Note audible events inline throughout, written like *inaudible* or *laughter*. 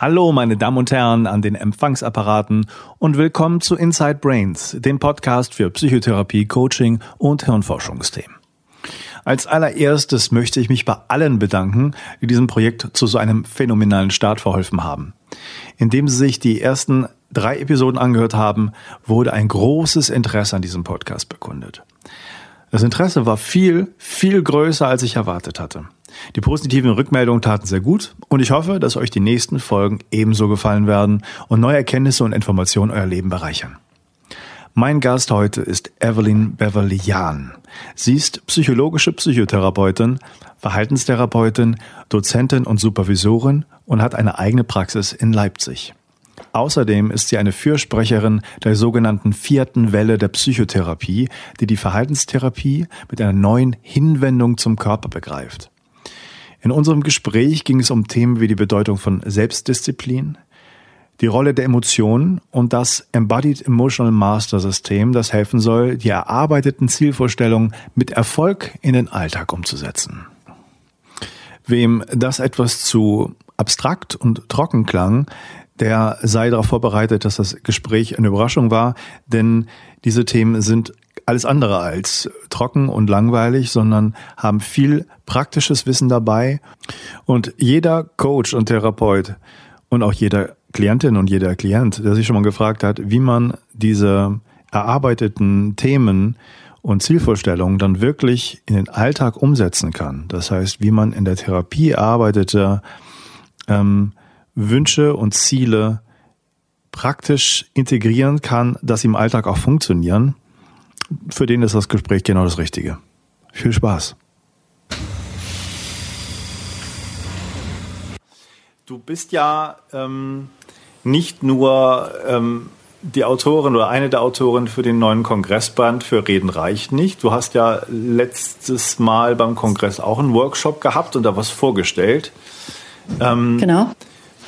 Hallo, meine Damen und Herren an den Empfangsapparaten und willkommen zu Inside Brains, dem Podcast für Psychotherapie, Coaching und Hirnforschungsthemen. Als allererstes möchte ich mich bei allen bedanken, die diesem Projekt zu so einem phänomenalen Start verholfen haben. Indem Sie sich die ersten drei Episoden angehört haben, wurde ein großes Interesse an diesem Podcast bekundet. Das Interesse war viel, viel größer, als ich erwartet hatte. Die positiven Rückmeldungen taten sehr gut und ich hoffe, dass euch die nächsten Folgen ebenso gefallen werden und neue Erkenntnisse und Informationen euer Leben bereichern. Mein Gast heute ist Evelyn Beverly Jahn. Sie ist psychologische Psychotherapeutin, Verhaltenstherapeutin, Dozentin und Supervisorin und hat eine eigene Praxis in Leipzig. Außerdem ist sie eine Fürsprecherin der sogenannten vierten Welle der Psychotherapie, die die Verhaltenstherapie mit einer neuen Hinwendung zum Körper begreift. In unserem Gespräch ging es um Themen wie die Bedeutung von Selbstdisziplin, die Rolle der Emotionen und das Embodied Emotional Master System, das helfen soll, die erarbeiteten Zielvorstellungen mit Erfolg in den Alltag umzusetzen. Wem das etwas zu abstrakt und trocken klang, der sei darauf vorbereitet, dass das Gespräch eine Überraschung war, denn diese Themen sind alles andere als trocken und langweilig, sondern haben viel praktisches Wissen dabei. Und jeder Coach und Therapeut und auch jeder Klientin und jeder Klient, der sich schon mal gefragt hat, wie man diese erarbeiteten Themen und Zielvorstellungen dann wirklich in den Alltag umsetzen kann. Das heißt, wie man in der Therapie erarbeitete ähm, Wünsche und Ziele praktisch integrieren kann, dass sie im Alltag auch funktionieren für den ist das Gespräch genau das Richtige. Viel Spaß. Du bist ja ähm, nicht nur ähm, die Autorin oder eine der Autoren für den neuen Kongressband für Reden reicht nicht. Du hast ja letztes Mal beim Kongress auch einen Workshop gehabt und da was vorgestellt. Ähm, genau.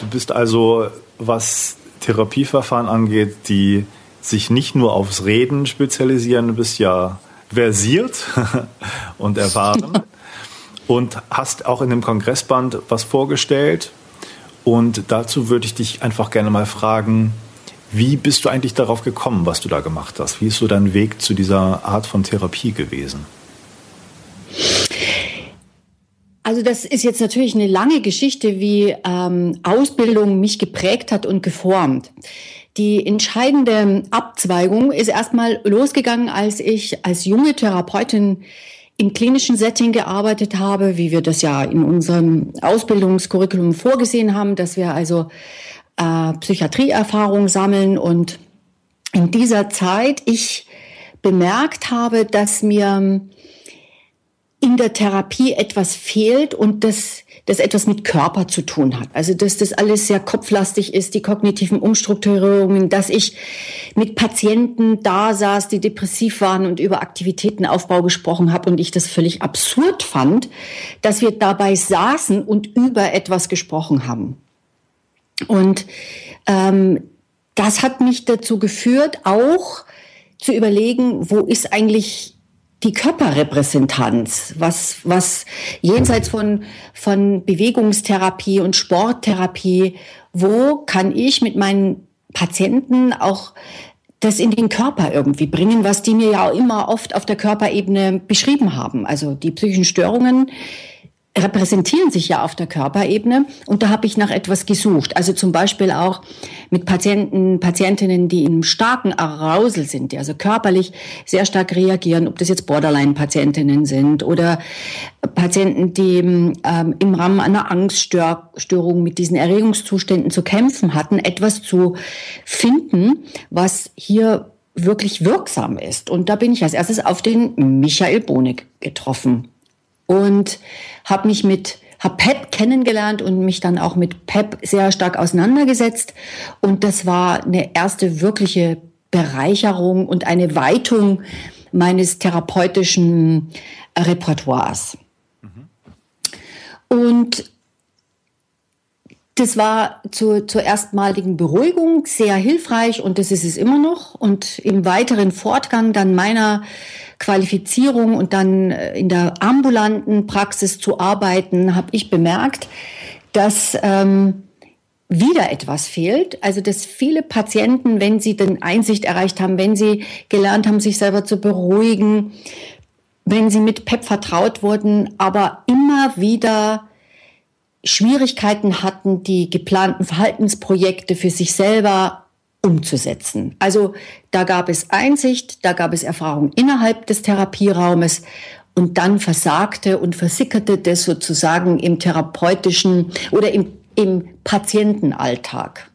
Du bist also, was Therapieverfahren angeht, die sich nicht nur aufs Reden spezialisieren, du bist ja versiert *laughs* und erfahren *laughs* und hast auch in dem Kongressband was vorgestellt. Und dazu würde ich dich einfach gerne mal fragen, wie bist du eigentlich darauf gekommen, was du da gemacht hast? Wie ist so dein Weg zu dieser Art von Therapie gewesen? Also das ist jetzt natürlich eine lange Geschichte, wie ähm, Ausbildung mich geprägt hat und geformt. Die entscheidende Abzweigung ist erstmal losgegangen, als ich als junge Therapeutin im klinischen Setting gearbeitet habe, wie wir das ja in unserem Ausbildungskurriculum vorgesehen haben, dass wir also äh, Psychiatrieerfahrung sammeln. Und in dieser Zeit ich bemerkt habe, dass mir in der Therapie etwas fehlt und das das etwas mit Körper zu tun hat. Also dass das alles sehr kopflastig ist, die kognitiven Umstrukturierungen, dass ich mit Patienten da saß, die depressiv waren und über Aktivitätenaufbau gesprochen habe und ich das völlig absurd fand, dass wir dabei saßen und über etwas gesprochen haben. Und ähm, das hat mich dazu geführt, auch zu überlegen, wo ist eigentlich die Körperrepräsentanz, was, was jenseits von, von Bewegungstherapie und Sporttherapie, wo kann ich mit meinen Patienten auch das in den Körper irgendwie bringen, was die mir ja auch immer oft auf der Körperebene beschrieben haben. Also die psychischen Störungen repräsentieren sich ja auf der Körperebene und da habe ich nach etwas gesucht. Also zum Beispiel auch mit Patienten, Patientinnen, die in starken Arousal sind, die also körperlich sehr stark reagieren, ob das jetzt Borderline-Patientinnen sind oder Patienten, die ähm, im Rahmen einer Angststörung mit diesen Erregungszuständen zu kämpfen hatten, etwas zu finden, was hier wirklich wirksam ist. Und da bin ich als erstes auf den Michael Bonig getroffen und habe mich mit habe PEP kennengelernt und mich dann auch mit PEP sehr stark auseinandergesetzt und das war eine erste wirkliche Bereicherung und eine Weitung meines therapeutischen Repertoires. Mhm. Und das war zur, zur erstmaligen Beruhigung sehr hilfreich und das ist es immer noch. Und im weiteren Fortgang dann meiner Qualifizierung und dann äh, in der ambulanten Praxis zu arbeiten, habe ich bemerkt, dass ähm, wieder etwas fehlt. Also dass viele Patienten, wenn sie den Einsicht erreicht haben, wenn sie gelernt haben, sich selber zu beruhigen, wenn sie mit PEP vertraut wurden, aber immer wieder Schwierigkeiten hatten, die geplanten Verhaltensprojekte für sich selber umzusetzen. Also da gab es Einsicht, da gab es Erfahrung innerhalb des Therapieraumes und dann versagte und versickerte das sozusagen im therapeutischen oder im, im Patientenalltag.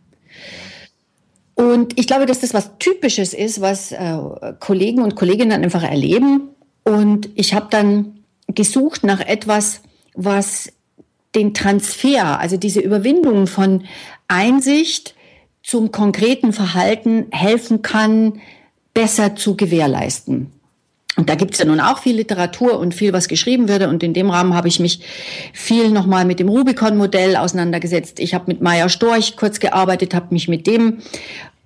Und ich glaube, dass das was Typisches ist, was äh, Kollegen und Kolleginnen einfach erleben. Und ich habe dann gesucht nach etwas, was den Transfer, also diese Überwindung von Einsicht zum konkreten Verhalten helfen kann, besser zu gewährleisten. Und da gibt es ja nun auch viel Literatur und viel, was geschrieben würde. Und in dem Rahmen habe ich mich viel nochmal mit dem Rubicon-Modell auseinandergesetzt. Ich habe mit Maya Storch kurz gearbeitet, habe mich mit dem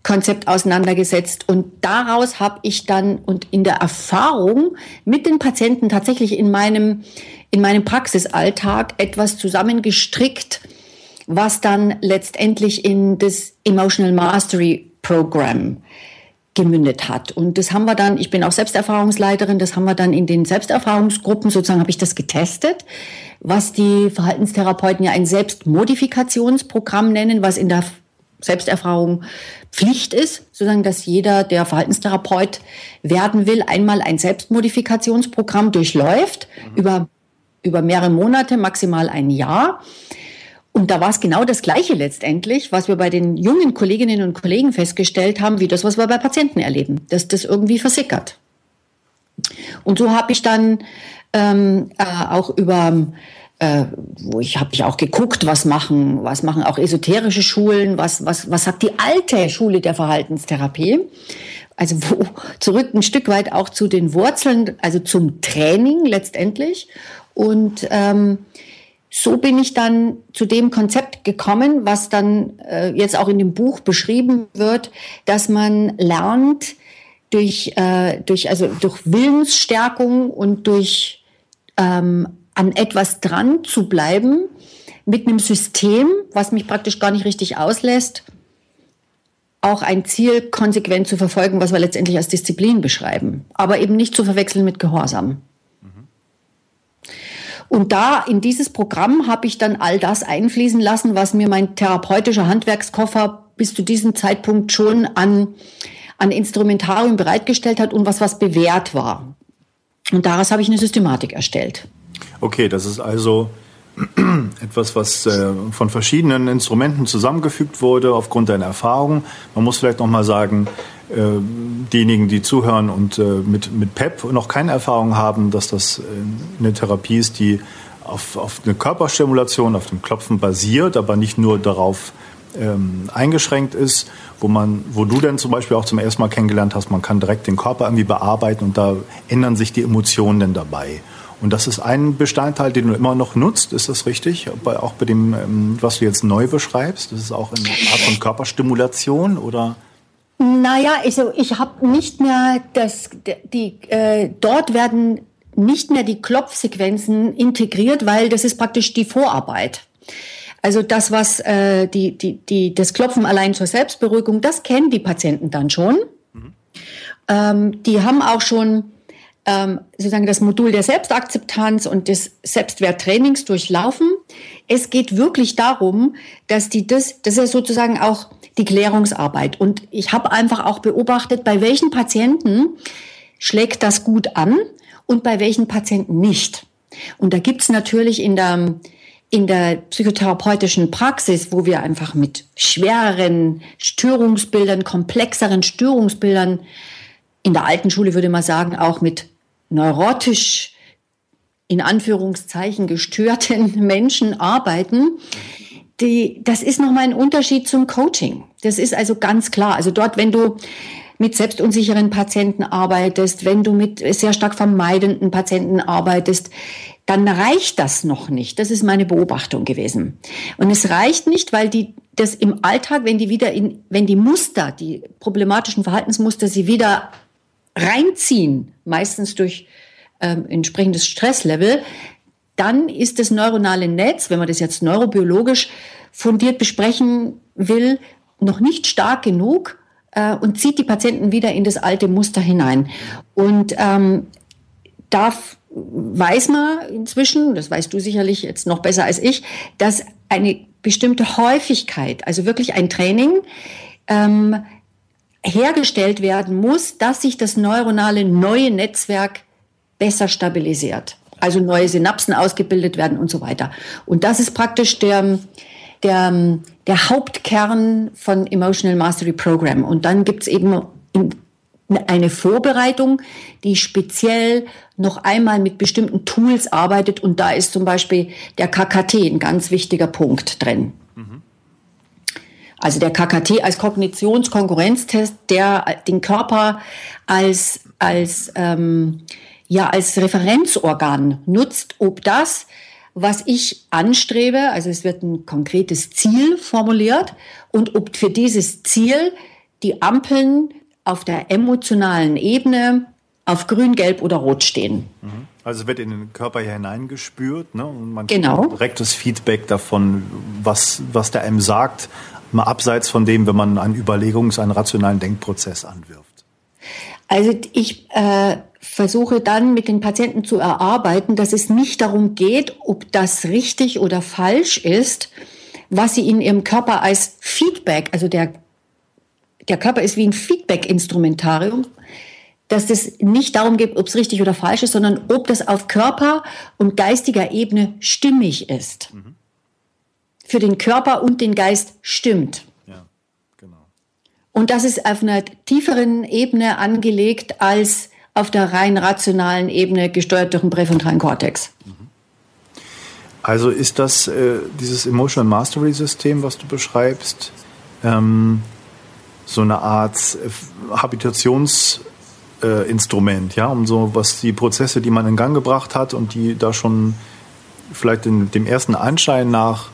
Konzept auseinandergesetzt. Und daraus habe ich dann und in der Erfahrung mit den Patienten tatsächlich in meinem, in meinem Praxisalltag etwas zusammengestrickt, was dann letztendlich in das Emotional Mastery Program gemündet hat. Und das haben wir dann, ich bin auch Selbsterfahrungsleiterin, das haben wir dann in den Selbsterfahrungsgruppen sozusagen, habe ich das getestet, was die Verhaltenstherapeuten ja ein Selbstmodifikationsprogramm nennen, was in der Selbsterfahrung Pflicht ist, sozusagen, dass jeder, der Verhaltenstherapeut werden will, einmal ein Selbstmodifikationsprogramm durchläuft mhm. über, über mehrere Monate, maximal ein Jahr. Und da war es genau das Gleiche letztendlich, was wir bei den jungen Kolleginnen und Kollegen festgestellt haben, wie das, was wir bei Patienten erleben, dass das irgendwie versickert. Und so habe ich dann ähm, äh, auch über äh, wo ich habe ich auch geguckt, was machen, was machen auch esoterische Schulen, was was was sagt die alte Schule der Verhaltenstherapie? Also wo zurück ein Stück weit auch zu den Wurzeln, also zum Training letztendlich und ähm, so bin ich dann zu dem Konzept gekommen, was dann äh, jetzt auch in dem Buch beschrieben wird, dass man lernt durch, äh, durch, also durch Willensstärkung und durch ähm, an etwas dran zu bleiben, mit einem System, was mich praktisch gar nicht richtig auslässt, auch ein Ziel konsequent zu verfolgen, was wir letztendlich als Disziplin beschreiben, aber eben nicht zu verwechseln mit Gehorsam. Und da in dieses Programm habe ich dann all das einfließen lassen, was mir mein therapeutischer Handwerkskoffer bis zu diesem Zeitpunkt schon an, an Instrumentarium bereitgestellt hat und was was bewährt war. Und daraus habe ich eine Systematik erstellt. Okay, das ist also *clears throat* etwas, was äh, von verschiedenen Instrumenten zusammengefügt wurde aufgrund deiner Erfahrung. Man muss vielleicht noch mal sagen, äh, diejenigen, die zuhören und äh, mit, mit PEP noch keine Erfahrung haben, dass das äh, eine Therapie ist, die auf, auf eine Körperstimulation, auf dem Klopfen basiert, aber nicht nur darauf ähm, eingeschränkt ist, wo man, wo du denn zum Beispiel auch zum ersten Mal kennengelernt hast, man kann direkt den Körper irgendwie bearbeiten und da ändern sich die Emotionen denn dabei. Und das ist ein Bestandteil, den du immer noch nutzt, ist das richtig? auch bei dem, ähm, was du jetzt neu beschreibst, das ist auch eine Art von Körperstimulation oder? Naja, also ich habe nicht mehr das, die, äh, dort werden nicht mehr die Klopfsequenzen integriert, weil das ist praktisch die Vorarbeit. Also das, was äh, die, die, die, das Klopfen allein zur Selbstberuhigung, das kennen die Patienten dann schon. Mhm. Ähm, die haben auch schon ähm, sozusagen das Modul der Selbstakzeptanz und des Selbstwerttrainings durchlaufen. Es geht wirklich darum, dass die das, das ist sozusagen auch die Klärungsarbeit. Und ich habe einfach auch beobachtet, bei welchen Patienten schlägt das gut an und bei welchen Patienten nicht. Und da gibt's natürlich in der, in der psychotherapeutischen Praxis, wo wir einfach mit schwereren Störungsbildern, komplexeren Störungsbildern, in der alten Schule würde man sagen, auch mit neurotisch in Anführungszeichen gestörten *laughs* Menschen arbeiten, die, das ist nochmal ein Unterschied zum Coaching. Das ist also ganz klar. Also dort, wenn du mit selbstunsicheren Patienten arbeitest, wenn du mit sehr stark vermeidenden Patienten arbeitest, dann reicht das noch nicht. Das ist meine Beobachtung gewesen. Und es reicht nicht, weil die das im Alltag, wenn die wieder in, wenn die Muster, die problematischen Verhaltensmuster sie wieder reinziehen, meistens durch ähm, entsprechendes Stresslevel, dann ist das neuronale Netz, wenn wir das jetzt neurobiologisch fundiert besprechen, will noch nicht stark genug äh, und zieht die Patienten wieder in das alte Muster hinein. Und ähm, da weiß man inzwischen, das weißt du sicherlich jetzt noch besser als ich, dass eine bestimmte Häufigkeit, also wirklich ein Training, ähm, hergestellt werden muss, dass sich das neuronale neue Netzwerk besser stabilisiert. Also neue Synapsen ausgebildet werden und so weiter. Und das ist praktisch der, der, der Hauptkern von Emotional Mastery Program. Und dann gibt's eben eine Vorbereitung, die speziell noch einmal mit bestimmten Tools arbeitet. Und da ist zum Beispiel der KKT ein ganz wichtiger Punkt drin. Mhm. Also der KKT als Kognitionskonkurrenztest, der den Körper als, als, ähm, ja, als Referenzorgan nutzt, ob das, was ich anstrebe, also es wird ein konkretes Ziel formuliert und ob für dieses Ziel die Ampeln auf der emotionalen Ebene auf grün, gelb oder rot stehen. Mhm. Also wird in den Körper hineingespürt ne? und man genau. direktes Feedback davon, was, was der einem sagt, mal abseits von dem, wenn man einen Überlegungs-, einen rationalen Denkprozess anwirft. Also ich äh, versuche dann mit den Patienten zu erarbeiten, dass es nicht darum geht, ob das richtig oder falsch ist, was sie in ihrem Körper als Feedback, also der, der Körper ist wie ein Feedback-Instrumentarium, dass es nicht darum geht, ob es richtig oder falsch ist, sondern ob das auf Körper und geistiger Ebene stimmig ist. Mhm für den Körper und den Geist stimmt. Ja, genau. Und das ist auf einer tieferen Ebene angelegt als auf der rein rationalen Ebene gesteuert durch den präfrontalen Kortex. Mhm. Also ist das äh, dieses Emotional Mastery System, was du beschreibst, ähm, so eine Art äh, Habitationsinstrument, äh, ja, um so was die Prozesse, die man in Gang gebracht hat und die da schon vielleicht in dem ersten Anschein nach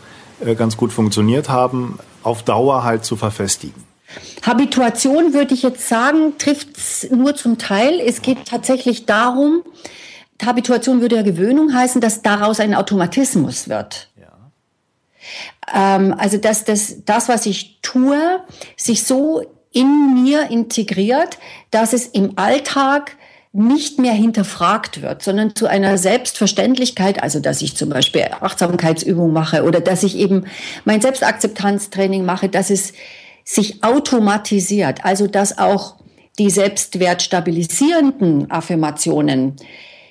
ganz gut funktioniert haben, auf Dauer halt zu verfestigen. Habituation würde ich jetzt sagen, trifft es nur zum Teil. Es geht tatsächlich darum, Habituation würde ja Gewöhnung heißen, dass daraus ein Automatismus wird. Ja. Ähm, also dass das, das, was ich tue, sich so in mir integriert, dass es im Alltag nicht mehr hinterfragt wird, sondern zu einer Selbstverständlichkeit, also dass ich zum Beispiel Achtsamkeitsübungen mache oder dass ich eben mein Selbstakzeptanztraining mache, dass es sich automatisiert, also dass auch die selbstwertstabilisierenden Affirmationen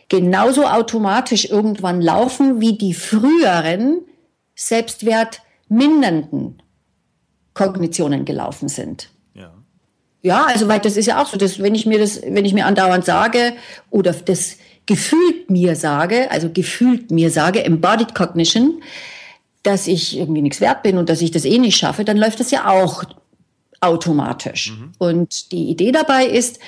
genauso automatisch irgendwann laufen wie die früheren selbstwertmindernden Kognitionen gelaufen sind. Ja, also weil das ist ja auch so, dass wenn ich mir das, wenn ich mir andauernd sage oder das gefühlt mir sage, also gefühlt mir sage, embodied cognition, dass ich irgendwie nichts wert bin und dass ich das eh nicht schaffe, dann läuft das ja auch automatisch. Mhm. Und die Idee dabei ist,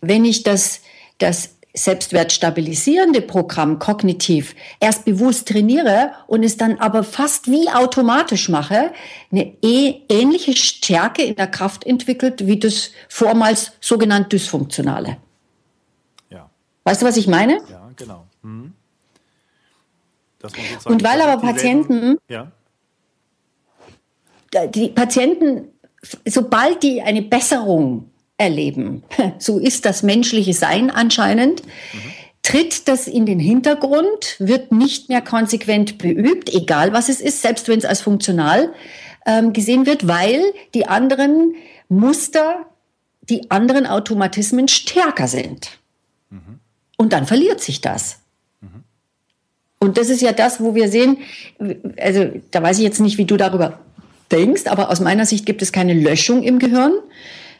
wenn ich das, das selbstwertstabilisierende Programm kognitiv erst bewusst trainiere und es dann aber fast wie automatisch mache, eine eh ähnliche Stärke in der Kraft entwickelt wie das vormals sogenannt dysfunktionale. Ja. Weißt du, was ich meine? Ja, genau. Mhm. Und weil aber Patienten, ja. die Patienten, sobald die eine Besserung erleben. *laughs* So ist das menschliche Sein anscheinend. Mhm. Tritt das in den Hintergrund, wird nicht mehr konsequent beübt, egal was es ist, selbst wenn es als funktional ähm, gesehen wird, weil die anderen Muster, die anderen Automatismen stärker sind. Mhm. Und dann verliert sich das. Und das ist ja das, wo wir sehen, also da weiß ich jetzt nicht, wie du darüber denkst, aber aus meiner Sicht gibt es keine Löschung im Gehirn,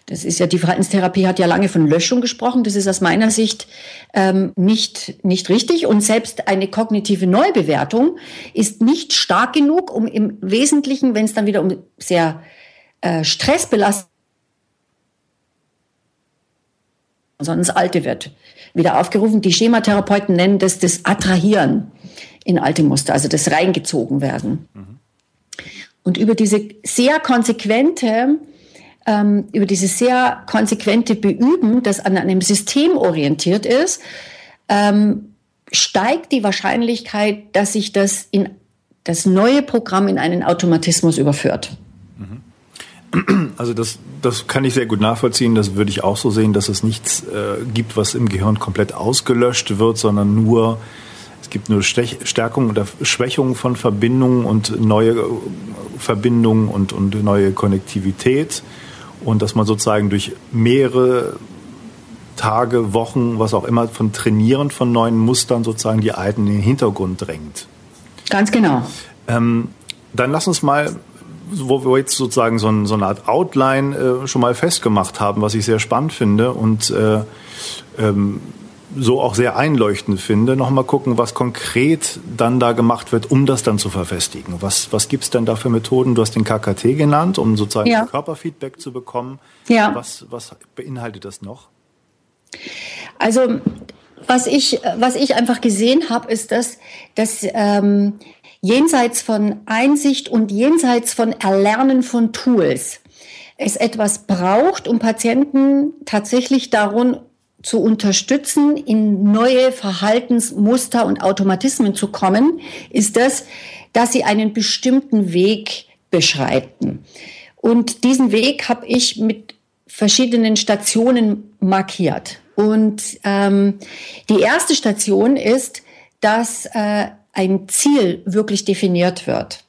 das ist ja, die Verhaltenstherapie hat ja lange von Löschung gesprochen. Das ist aus meiner Sicht ähm, nicht, nicht richtig. Und selbst eine kognitive Neubewertung ist nicht stark genug, um im Wesentlichen, wenn es dann wieder um sehr äh, stressbelastet sondern das Alte wird wieder aufgerufen. Die Schematherapeuten nennen das das Attrahieren in alte Muster, also das reingezogen werden. Mhm. Und über diese sehr konsequente ähm, über dieses sehr konsequente Beüben, das an einem System orientiert ist, ähm, steigt die Wahrscheinlichkeit, dass sich das in das neue Programm in einen Automatismus überführt. Mhm. *clears throat* Also das, das kann ich sehr gut nachvollziehen. Das würde ich auch so sehen, dass es nichts äh, gibt, was im Gehirn komplett ausgelöscht wird, sondern nur es gibt nur Stärkung oder Schwächung von Verbindungen und neue äh, Verbindungen und, und neue Konnektivität. Und dass man sozusagen durch mehrere Tage, Wochen, was auch immer, von Trainieren von neuen Mustern sozusagen die alten in den Hintergrund drängt. Ganz genau. Ähm, dann lass uns mal wo wir jetzt sozusagen so, ein, so eine Art Outline äh, schon mal festgemacht haben, was ich sehr spannend finde und äh, ähm, so auch sehr einleuchtend finde, nochmal gucken, was konkret dann da gemacht wird, um das dann zu verfestigen. Was, was gibt es denn da für Methoden? Du hast den KKT genannt, um sozusagen ja. Körperfeedback zu bekommen. Ja. Was, was beinhaltet das noch? Also was ich, was ich einfach gesehen habe, ist, dass, dass ähm, jenseits von Einsicht und jenseits von Erlernen von Tools es etwas braucht, um Patienten tatsächlich darum zu unterstützen, in neue Verhaltensmuster und Automatismen zu kommen, ist das, dass sie einen bestimmten Weg beschreiten. Und diesen Weg habe ich mit verschiedenen Stationen markiert. Und ähm, die erste Station ist, dass äh, ein Ziel wirklich definiert wird.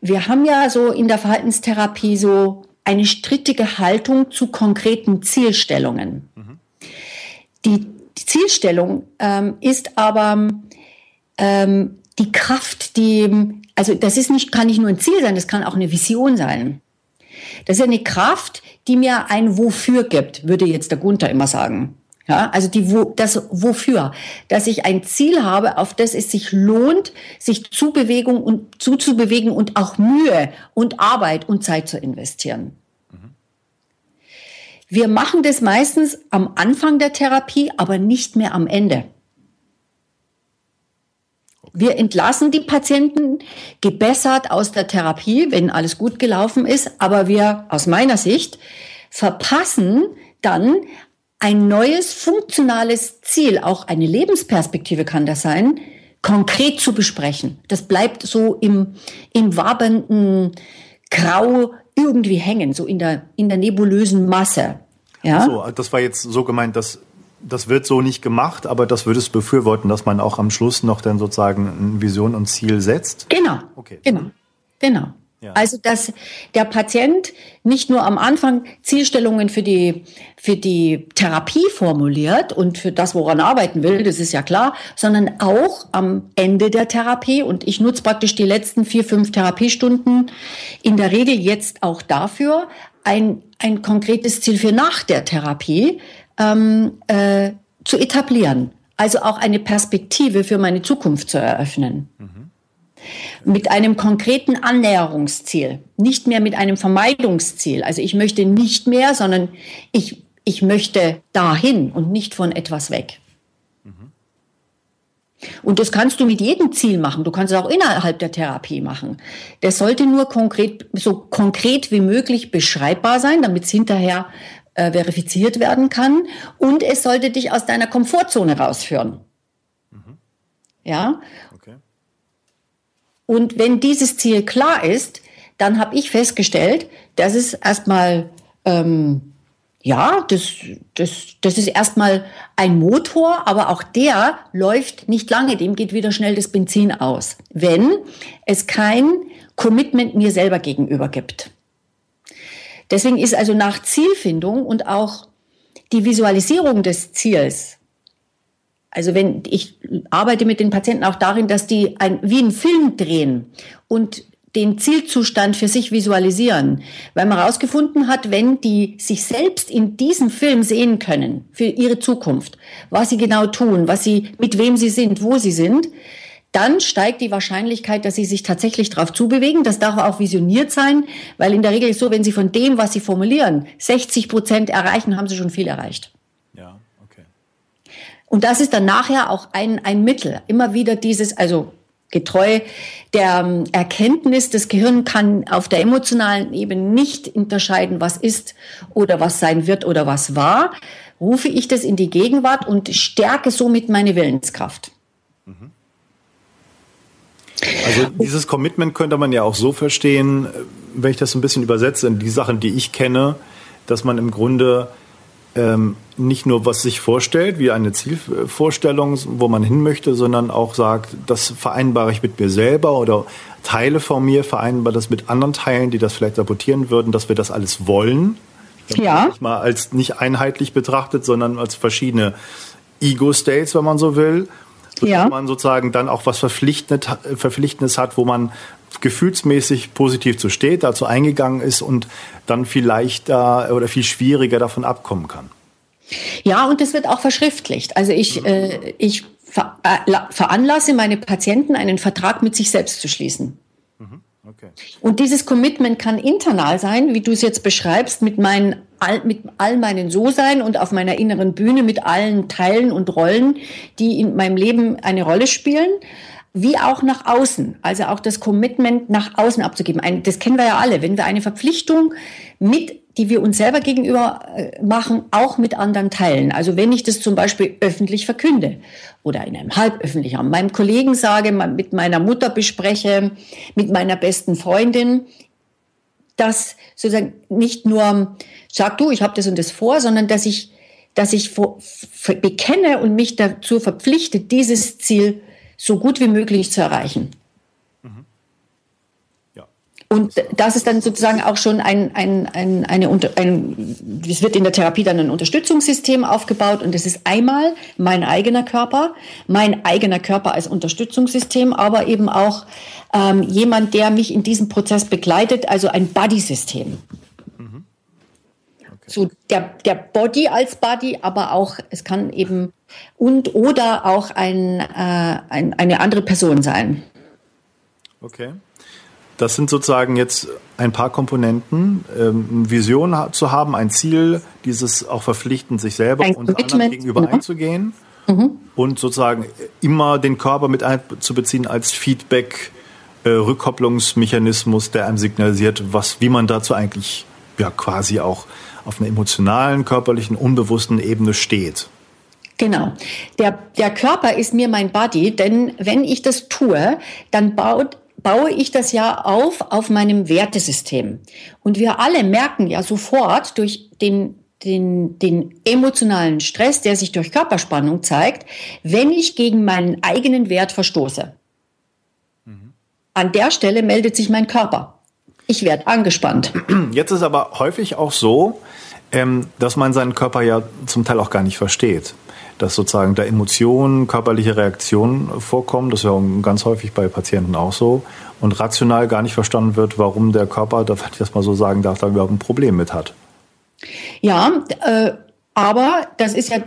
Wir haben ja so in der Verhaltenstherapie so eine strittige Haltung zu konkreten Zielstellungen. Die, die, Zielstellung ähm, ist aber ähm, die Kraft, die, also das ist nicht, kann nicht nur ein Ziel sein, das kann auch eine Vision sein. Das ist eine Kraft, die mir ein Wofür gibt, würde jetzt der Gunther immer sagen. Ja, also die, wo, das wofür, dass ich ein Ziel habe, auf das es sich lohnt, sich zu Bewegung und zuzubewegen und auch Mühe und Arbeit und Zeit zu investieren. Wir machen das meistens am Anfang der Therapie, aber nicht mehr am Ende. Wir entlassen die Patienten gebessert aus der Therapie, wenn alles gut gelaufen ist, aber wir aus meiner Sicht verpassen dann ein neues funktionales Ziel, auch eine Lebensperspektive kann das sein, konkret zu besprechen. Das bleibt so im, im wabernden Grau irgendwie hängen, so in der, in der nebulösen Masse. Ja? So, das war jetzt so gemeint, dass das wird so nicht gemacht, aber das würde es befürworten, dass man auch am Schluss noch dann sozusagen eine Vision und Ziel setzt. Genau. Okay. Genau. Genau. Ja. Also, dass der Patient nicht nur am Anfang Zielstellungen für die, für die Therapie formuliert und für das, woran er arbeiten will, das ist ja klar, sondern auch am Ende der Therapie. Und ich nutze praktisch die letzten vier, fünf Therapiestunden in der Regel jetzt auch dafür, ein, ein konkretes Ziel für nach der Therapie ähm, äh, zu etablieren. Also auch eine Perspektive für meine Zukunft zu eröffnen. Mhm mit einem konkreten Annäherungsziel, nicht mehr mit einem Vermeidungsziel. Also ich möchte nicht mehr, sondern ich, ich möchte dahin und nicht von etwas weg. Und das kannst du mit jedem Ziel machen. Du kannst es auch innerhalb der Therapie machen. Das sollte nur konkret, so konkret wie möglich beschreibbar sein, damit es hinterher äh, verifiziert werden kann. Und es sollte dich aus deiner Komfortzone rausführen. Mhm. Ja. Und wenn dieses Ziel klar ist, dann habe ich festgestellt, dass es erstmal, ähm, ja, das, das, das ist erstmal ein Motor, aber auch der läuft nicht lange, dem geht wieder schnell das Benzin aus, wenn es kein Commitment mir selber gegenüber gibt. Deswegen ist also nach Zielfindung und auch die Visualisierung des Ziels also wenn ich arbeite mit den Patienten auch darin, dass die ein, wie einen Film drehen und den Zielzustand für sich visualisieren, weil man herausgefunden hat, wenn die sich selbst in diesem Film sehen können für ihre Zukunft, was sie genau tun, was sie, mit wem sie sind, wo sie sind, dann steigt die Wahrscheinlichkeit, dass sie sich tatsächlich darauf zubewegen. Das darf auch visioniert sein, weil in der Regel ist so, wenn sie von dem, was sie formulieren, 60 Prozent erreichen, haben sie schon viel erreicht. Und das ist dann nachher auch ein, ein Mittel. Immer wieder dieses, also getreu der ähm, Erkenntnis, das Gehirn kann auf der emotionalen Ebene nicht unterscheiden, was ist oder was sein wird oder was war, rufe ich das in die Gegenwart und stärke somit meine Willenskraft. Mhm. Also dieses Commitment könnte man ja auch so verstehen, wenn ich das so ein bisschen übersetze in die Sachen, die ich kenne, dass man im Grunde ähm, nicht nur was sich vorstellt, wie eine Zielvorstellung, wo man hin möchte, sondern auch sagt, das vereinbare ich mit mir selber oder Teile von mir vereinbare das mit anderen Teilen, die das vielleicht sabotieren würden, dass wir das alles wollen. Ja. Mal als nicht einheitlich betrachtet, sondern als verschiedene Ego-States, wenn man so will. Ja. Dass man sozusagen dann auch was Verpflichtendes hat, wo man gefühlsmäßig positiv zu steht, dazu eingegangen ist und dann viel leichter oder viel schwieriger davon abkommen kann. Ja, und das wird auch verschriftlicht. Also ich, äh, ich ver äh, veranlasse meine Patienten, einen Vertrag mit sich selbst zu schließen. Mhm. Okay. Und dieses Commitment kann internal sein, wie du es jetzt beschreibst, mit, meinen, all, mit all meinen So-Sein und auf meiner inneren Bühne mit allen Teilen und Rollen, die in meinem Leben eine Rolle spielen wie auch nach außen, also auch das Commitment nach außen abzugeben. Ein, das kennen wir ja alle, wenn wir eine Verpflichtung mit, die wir uns selber gegenüber äh, machen, auch mit anderen teilen. Also wenn ich das zum Beispiel öffentlich verkünde oder in einem halböffentlichen Raum, meinem Kollegen sage, mit meiner Mutter bespreche, mit meiner besten Freundin, dass sozusagen nicht nur sag du, ich habe das und das vor, sondern dass ich dass ich bekenne und mich dazu verpflichte, dieses Ziel so gut wie möglich zu erreichen. Mhm. Ja. Und das ist dann sozusagen auch schon ein, ein, ein, eine, ein, es wird in der Therapie dann ein Unterstützungssystem aufgebaut und es ist einmal mein eigener Körper, mein eigener Körper als Unterstützungssystem, aber eben auch ähm, jemand, der mich in diesem Prozess begleitet, also ein Buddy-System. Mhm. Okay. So der, der Body als Body, aber auch, es kann eben und oder auch ein, äh, ein, eine andere Person sein. Okay. Das sind sozusagen jetzt ein paar Komponenten, ähm, Vision zu haben, ein Ziel, dieses auch verpflichtend, sich selber ein und anderen gegenüber genau. einzugehen mhm. und sozusagen immer den Körper mit einzubeziehen als Feedback, äh, Rückkopplungsmechanismus, der einem signalisiert, was, wie man dazu eigentlich ja quasi auch auf einer emotionalen, körperlichen, unbewussten Ebene steht. Genau. Der, der Körper ist mir mein Body, denn wenn ich das tue, dann baut, baue ich das ja auf auf meinem Wertesystem. Und wir alle merken ja sofort durch den den, den emotionalen Stress, der sich durch Körperspannung zeigt, wenn ich gegen meinen eigenen Wert verstoße. Mhm. An der Stelle meldet sich mein Körper. Ich werde angespannt. Jetzt ist aber häufig auch so, ähm, dass man seinen Körper ja zum Teil auch gar nicht versteht dass sozusagen da Emotionen, körperliche Reaktionen vorkommen. Das ist ja ganz häufig bei Patienten auch so. Und rational gar nicht verstanden wird, warum der Körper, da ich das mal so sagen darf, da überhaupt ein Problem mit hat. Ja, äh, aber das ist ja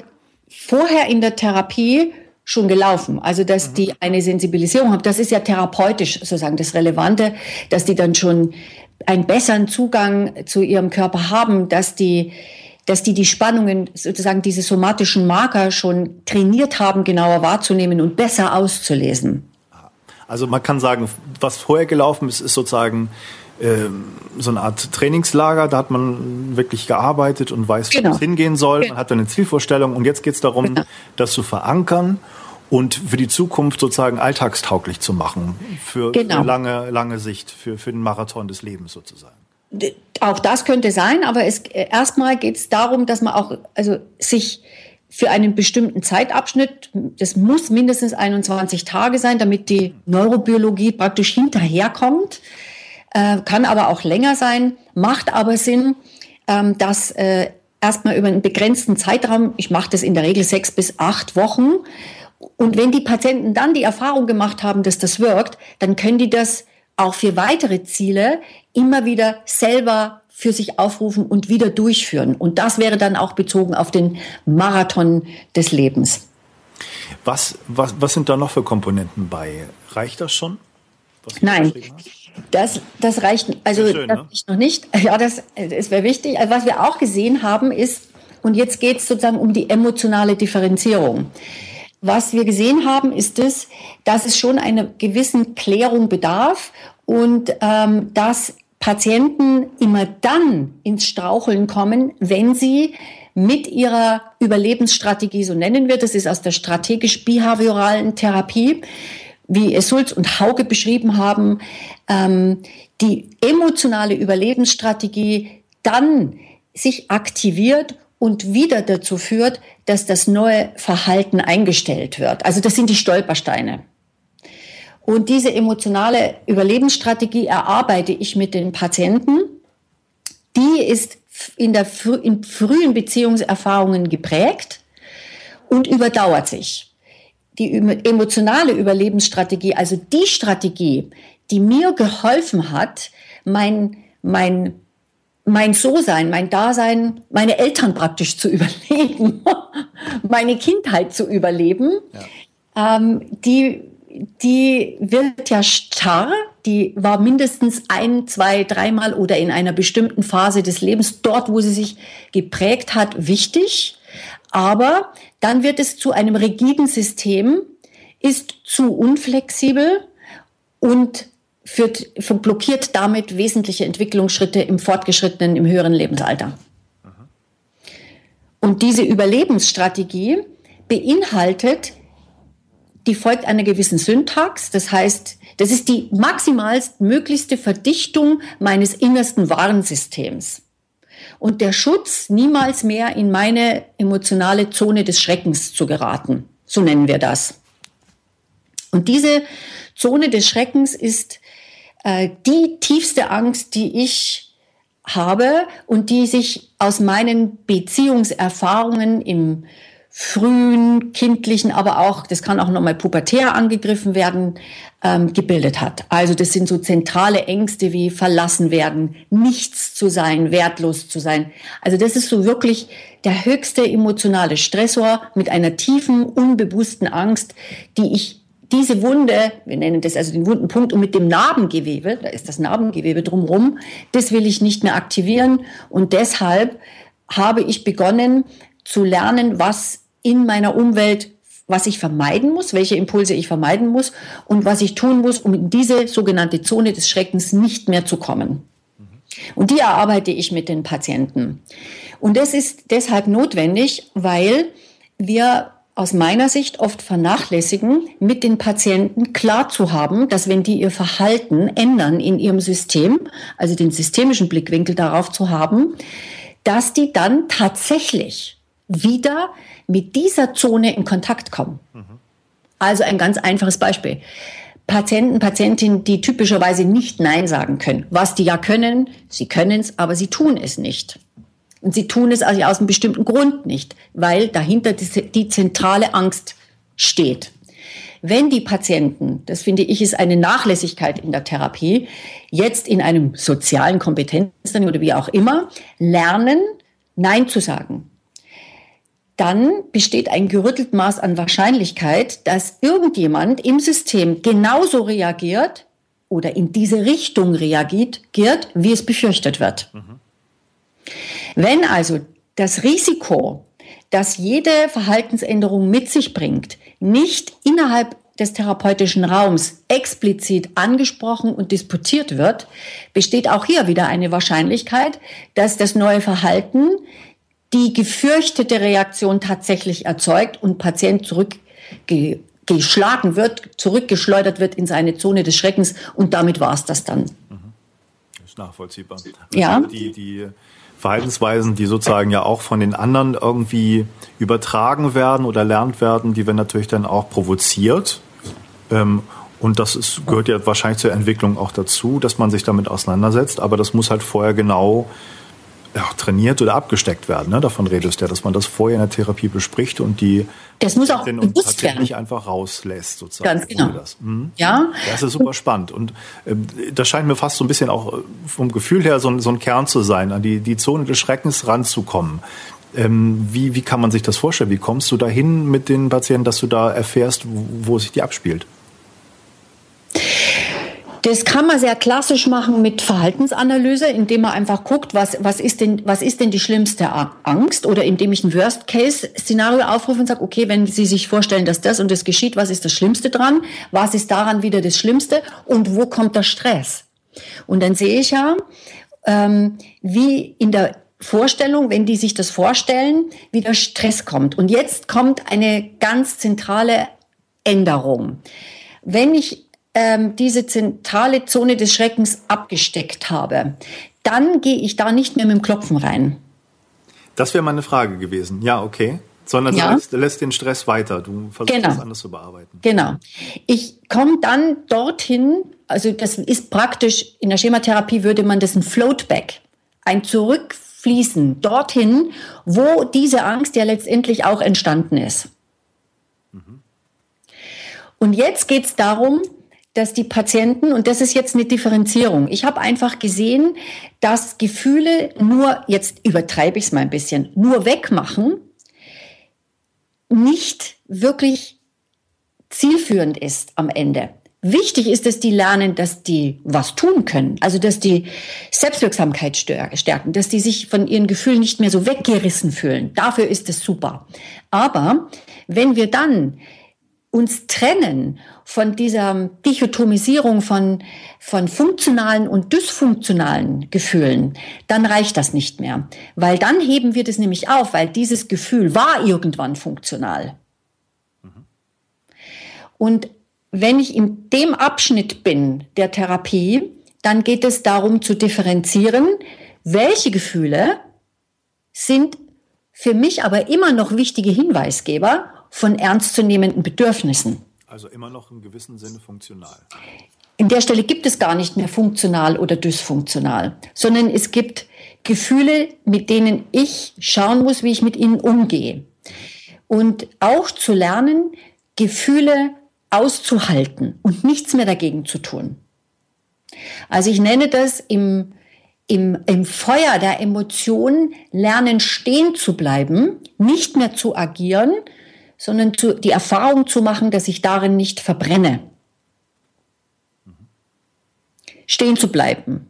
vorher in der Therapie schon gelaufen. Also, dass mhm. die eine Sensibilisierung haben, das ist ja therapeutisch sozusagen das Relevante, dass die dann schon einen besseren Zugang zu ihrem Körper haben, dass die dass die die Spannungen, sozusagen diese somatischen Marker schon trainiert haben, genauer wahrzunehmen und besser auszulesen. Also man kann sagen, was vorher gelaufen ist, ist sozusagen äh, so eine Art Trainingslager. Da hat man wirklich gearbeitet und weiß, genau. wo es hingehen soll. Man hat dann eine Zielvorstellung und jetzt geht es darum, genau. das zu verankern und für die Zukunft sozusagen alltagstauglich zu machen. Für, genau. für lange, lange Sicht, für, für den Marathon des Lebens sozusagen. Auch das könnte sein, aber es, äh, erstmal geht es darum, dass man auch also sich für einen bestimmten Zeitabschnitt, das muss mindestens 21 Tage sein, damit die Neurobiologie praktisch hinterherkommt, äh, kann aber auch länger sein, macht aber Sinn, ähm, dass äh, erstmal über einen begrenzten Zeitraum, ich mache das in der Regel sechs bis acht Wochen, und wenn die Patienten dann die Erfahrung gemacht haben, dass das wirkt, dann können die das auch für weitere Ziele immer wieder selber für sich aufrufen und wieder durchführen. Und das wäre dann auch bezogen auf den Marathon des Lebens. Was, was, was sind da noch für Komponenten bei? Reicht das schon? Nein, das, das reicht, also schön, das ne? noch nicht. *laughs* Ja, das, das wäre wichtig. Also was wir auch gesehen haben ist, und jetzt geht es sozusagen um die emotionale Differenzierung. Was wir gesehen haben, ist es, dass es schon einer gewissen Klärung bedarf und ähm, dass Patienten immer dann ins Straucheln kommen, wenn sie mit ihrer Überlebensstrategie, so nennen wir das, ist aus der strategisch-behavioralen Therapie, wie es Sulz und Hauge beschrieben haben, ähm, die emotionale Überlebensstrategie dann sich aktiviert und wieder dazu führt, dass das neue Verhalten eingestellt wird. Also das sind die Stolpersteine. Und diese emotionale Überlebensstrategie erarbeite ich mit den Patienten. Die ist in, der, in frühen Beziehungserfahrungen geprägt und überdauert sich. Die emotionale Überlebensstrategie, also die Strategie, die mir geholfen hat, mein, mein, mein So-Sein, mein Dasein, meine Eltern praktisch zu *laughs* überleben, meine Kindheit zu überleben, ja. ähm, die die wird ja starr, die war mindestens ein, zwei, dreimal oder in einer bestimmten Phase des Lebens dort, wo sie sich geprägt hat, wichtig. Aber dann wird es zu einem rigiden System, ist zu unflexibel und führt, blockiert damit wesentliche Entwicklungsschritte im fortgeschrittenen, im höheren Lebensalter. Und diese Überlebensstrategie beinhaltet die folgt einer gewissen Syntax. Das heißt, das ist die maximalst möglichste Verdichtung meines innersten Warnsystems. Und der Schutz, niemals mehr in meine emotionale Zone des Schreckens zu geraten. So nennen wir das. Und diese Zone des Schreckens ist die tiefste Angst, die ich habe und die sich aus meinen Beziehungserfahrungen im frühen, kindlichen, aber auch, das kann auch nochmal pubertär angegriffen werden, ähm, gebildet hat. Also das sind so zentrale Ängste wie verlassen werden, nichts zu sein, wertlos zu sein. Also das ist so wirklich der höchste emotionale Stressor mit einer tiefen, unbewussten Angst, die ich diese Wunde, wir nennen das also den wunden Punkt, und mit dem Narbengewebe, da ist das Narbengewebe drumherum, das will ich nicht mehr aktivieren. Und deshalb habe ich begonnen zu lernen, was in meiner Umwelt, was ich vermeiden muss, welche Impulse ich vermeiden muss und was ich tun muss, um in diese sogenannte Zone des Schreckens nicht mehr zu kommen. Und die erarbeite ich mit den Patienten. Und das ist deshalb notwendig, weil wir aus meiner Sicht oft vernachlässigen, mit den Patienten klar zu haben, dass wenn die ihr Verhalten ändern in ihrem System, also den systemischen Blickwinkel darauf zu haben, dass die dann tatsächlich wieder mit dieser Zone in Kontakt kommen. Mhm. Also ein ganz einfaches Beispiel. Patienten, Patientinnen, die typischerweise nicht Nein sagen können. Was die ja können, sie können es, aber sie tun es nicht. Und sie tun es also aus einem bestimmten Grund nicht, weil dahinter die, zentrale Angst steht. Wenn die Patienten, das finde ich ist eine Nachlässigkeit in der Therapie, jetzt in einem sozialen Kompetenztraining oder wie auch immer, lernen, Nein zu sagen, dann besteht ein gerüttelt Maß an Wahrscheinlichkeit, dass irgendjemand im System genauso reagiert oder in diese Richtung reagiert, wie es befürchtet wird. Mhm. Wenn also das Risiko, das jede Verhaltensänderung mit sich bringt, nicht innerhalb des therapeutischen Raums explizit angesprochen und disputiert wird, besteht auch hier wieder eine Wahrscheinlichkeit, dass das neue Verhalten die gefürchtete Reaktion tatsächlich erzeugt und Patient zurückgeschlagen wird, zurückgeschleudert wird in seine Zone des Schreckens und damit war es das dann. Mhm. Das ist nachvollziehbar. Also ja. Die, die Verhaltensweisen, die sozusagen ja auch von den anderen irgendwie übertragen werden oder lernt werden, die werden natürlich dann auch provoziert. Ähm, und das ist, gehört ja wahrscheinlich zur Entwicklung auch dazu, dass man sich damit auseinandersetzt. Aber das muss halt vorher genau ja, trainiert oder abgesteckt werden. Ne? Davon redest du ja, dass man das vorher in der Therapie bespricht und die das muss auch bewusst werden. nicht einfach rauslässt sozusagen. Ganz genau. Das. Mhm. Ja. Das ist super spannend und äh, das scheint mir fast so ein bisschen auch äh, vom Gefühl her so, so ein Kern zu sein, an die, die Zone des Schreckens ranzukommen. Ähm, wie, wie kann man sich das vorstellen? Wie kommst du dahin mit den Patienten, dass du da erfährst, wo, wo sich die abspielt? Das kann man sehr klassisch machen mit Verhaltensanalyse, indem man einfach guckt, was, was, ist, denn, was ist denn die schlimmste Angst oder indem ich ein Worst-Case-Szenario aufrufe und sage, okay, wenn Sie sich vorstellen, dass das und das geschieht, was ist das Schlimmste dran? Was ist daran wieder das Schlimmste? Und wo kommt der Stress? Und dann sehe ich ja, ähm, wie in der Vorstellung, wenn die sich das vorstellen, wie der Stress kommt. Und jetzt kommt eine ganz zentrale Änderung. wenn ich ähm, diese zentrale Zone des Schreckens abgesteckt habe, dann gehe ich da nicht mehr mit dem Klopfen rein. Das wäre meine Frage gewesen. Ja, okay. Sondern ja. du lässt, lässt, den Stress weiter. Du versuchst genau. das anders zu bearbeiten. Genau. Ich komme dann dorthin, also das ist praktisch, in der Schematherapie würde man das ein Floatback, ein Zurückfließen dorthin, wo diese Angst ja letztendlich auch entstanden ist. Mhm. Und jetzt geht es darum, dass die Patienten, und das ist jetzt eine Differenzierung, ich habe einfach gesehen, dass Gefühle nur, jetzt übertreibe ich es mal ein bisschen, nur wegmachen, nicht wirklich zielführend ist am Ende. Wichtig ist, dass die lernen, dass die was tun können. Also, dass die Selbstwirksamkeit stärken, dass die sich von ihren Gefühlen nicht mehr so weggerissen fühlen. Dafür ist es super. Aber wenn wir dann uns trennen von dieser Dichotomisierung von, von funktionalen und dysfunktionalen Gefühlen, dann reicht das nicht mehr. Weil dann heben wir das nämlich auf, weil dieses Gefühl war irgendwann funktional. Mhm. Und wenn ich in dem Abschnitt bin der Therapie, dann geht es darum zu differenzieren, welche Gefühle sind für mich aber immer noch wichtige Hinweisgeber von ernstzunehmenden Bedürfnissen. Also immer noch im gewissen Sinne funktional. In der Stelle gibt es gar nicht mehr funktional oder dysfunktional, sondern es gibt Gefühle, mit denen ich schauen muss, wie ich mit ihnen umgehe. Und auch zu lernen, Gefühle auszuhalten und nichts mehr dagegen zu tun. Also ich nenne das im, im, im Feuer der Emotionen lernen stehen zu bleiben, nicht mehr zu agieren, sondern zu, die Erfahrung zu machen, dass ich darin nicht verbrenne. Stehen zu bleiben.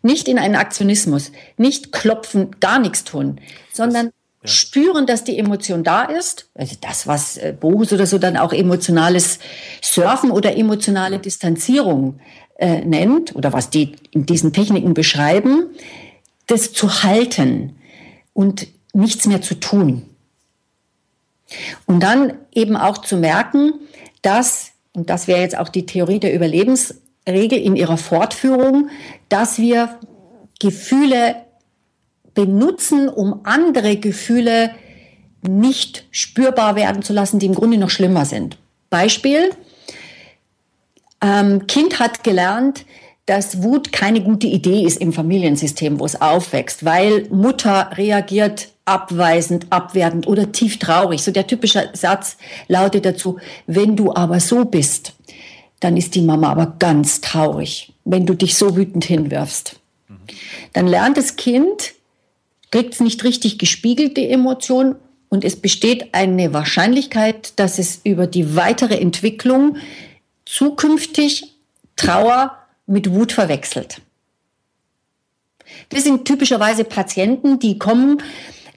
Nicht in einen Aktionismus, nicht klopfen, gar nichts tun, sondern ja. spüren, dass die Emotion da ist. Also das, was äh, Bohus oder so dann auch emotionales Surfen oder emotionale Distanzierung äh, nennt oder was die in diesen Techniken beschreiben, das zu halten und nichts mehr zu tun. Und dann eben auch zu merken, dass, und das wäre jetzt auch die Theorie der Überlebensregel in ihrer Fortführung, dass wir Gefühle benutzen, um andere Gefühle nicht spürbar werden zu lassen, die im Grunde noch schlimmer sind. Beispiel, ähm, Kind hat gelernt, dass Wut keine gute Idee ist im Familiensystem, wo es aufwächst, weil Mutter reagiert abweisend, abwertend oder tief traurig. So der typische Satz lautet dazu, wenn du aber so bist, dann ist die Mama aber ganz traurig, wenn du dich so wütend hinwirfst. Dann lernt das Kind, kriegt es nicht richtig gespiegelt, die Emotion, und es besteht eine Wahrscheinlichkeit, dass es über die weitere Entwicklung zukünftig Trauer mit Wut verwechselt. Das sind typischerweise Patienten, die kommen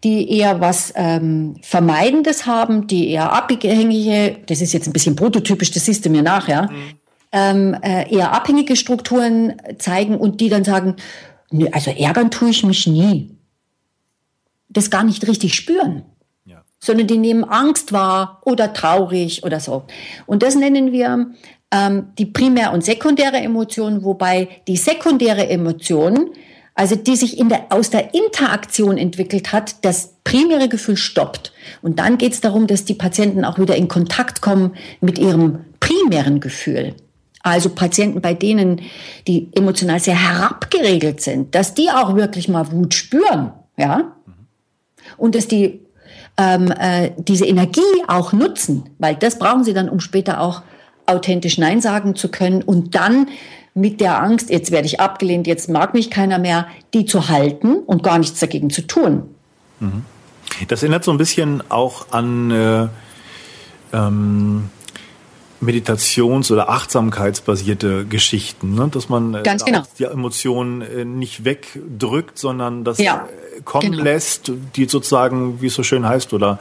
die eher was ähm, Vermeidendes haben, die eher abhängige, das ist jetzt ein bisschen prototypisch, das siehst du mir nach, ja, mhm. ähm, äh, eher abhängige Strukturen zeigen und die dann sagen, nö, also ärgern tue ich mich nie. Das gar nicht richtig spüren. Sondern die nehmen Angst wahr oder traurig oder so. Und das nennen wir ähm, die primär- und sekundäre Emotion, wobei die sekundäre Emotion also die sich in der, aus der Interaktion entwickelt hat, das primäre Gefühl stoppt. Und dann geht es darum, dass die Patienten auch wieder in Kontakt kommen mit ihrem primären Gefühl. Also Patienten, bei denen die emotional sehr herabgeregelt sind, dass die auch wirklich mal Wut spüren, ja, und dass die ähm, äh, diese Energie auch nutzen, weil das brauchen sie dann, um später auch authentisch Nein sagen zu können und dann mit der Angst, jetzt werde ich abgelehnt, jetzt mag mich keiner mehr, die zu halten und gar nichts dagegen zu tun. Mhm. Das erinnert so ein bisschen auch an äh, ähm, meditations- oder achtsamkeitsbasierte Geschichten, ne? dass man äh, Ganz genau. die Emotionen äh, nicht wegdrückt, sondern das ja, äh, kommen genau. lässt, die sozusagen, wie es so schön heißt, oder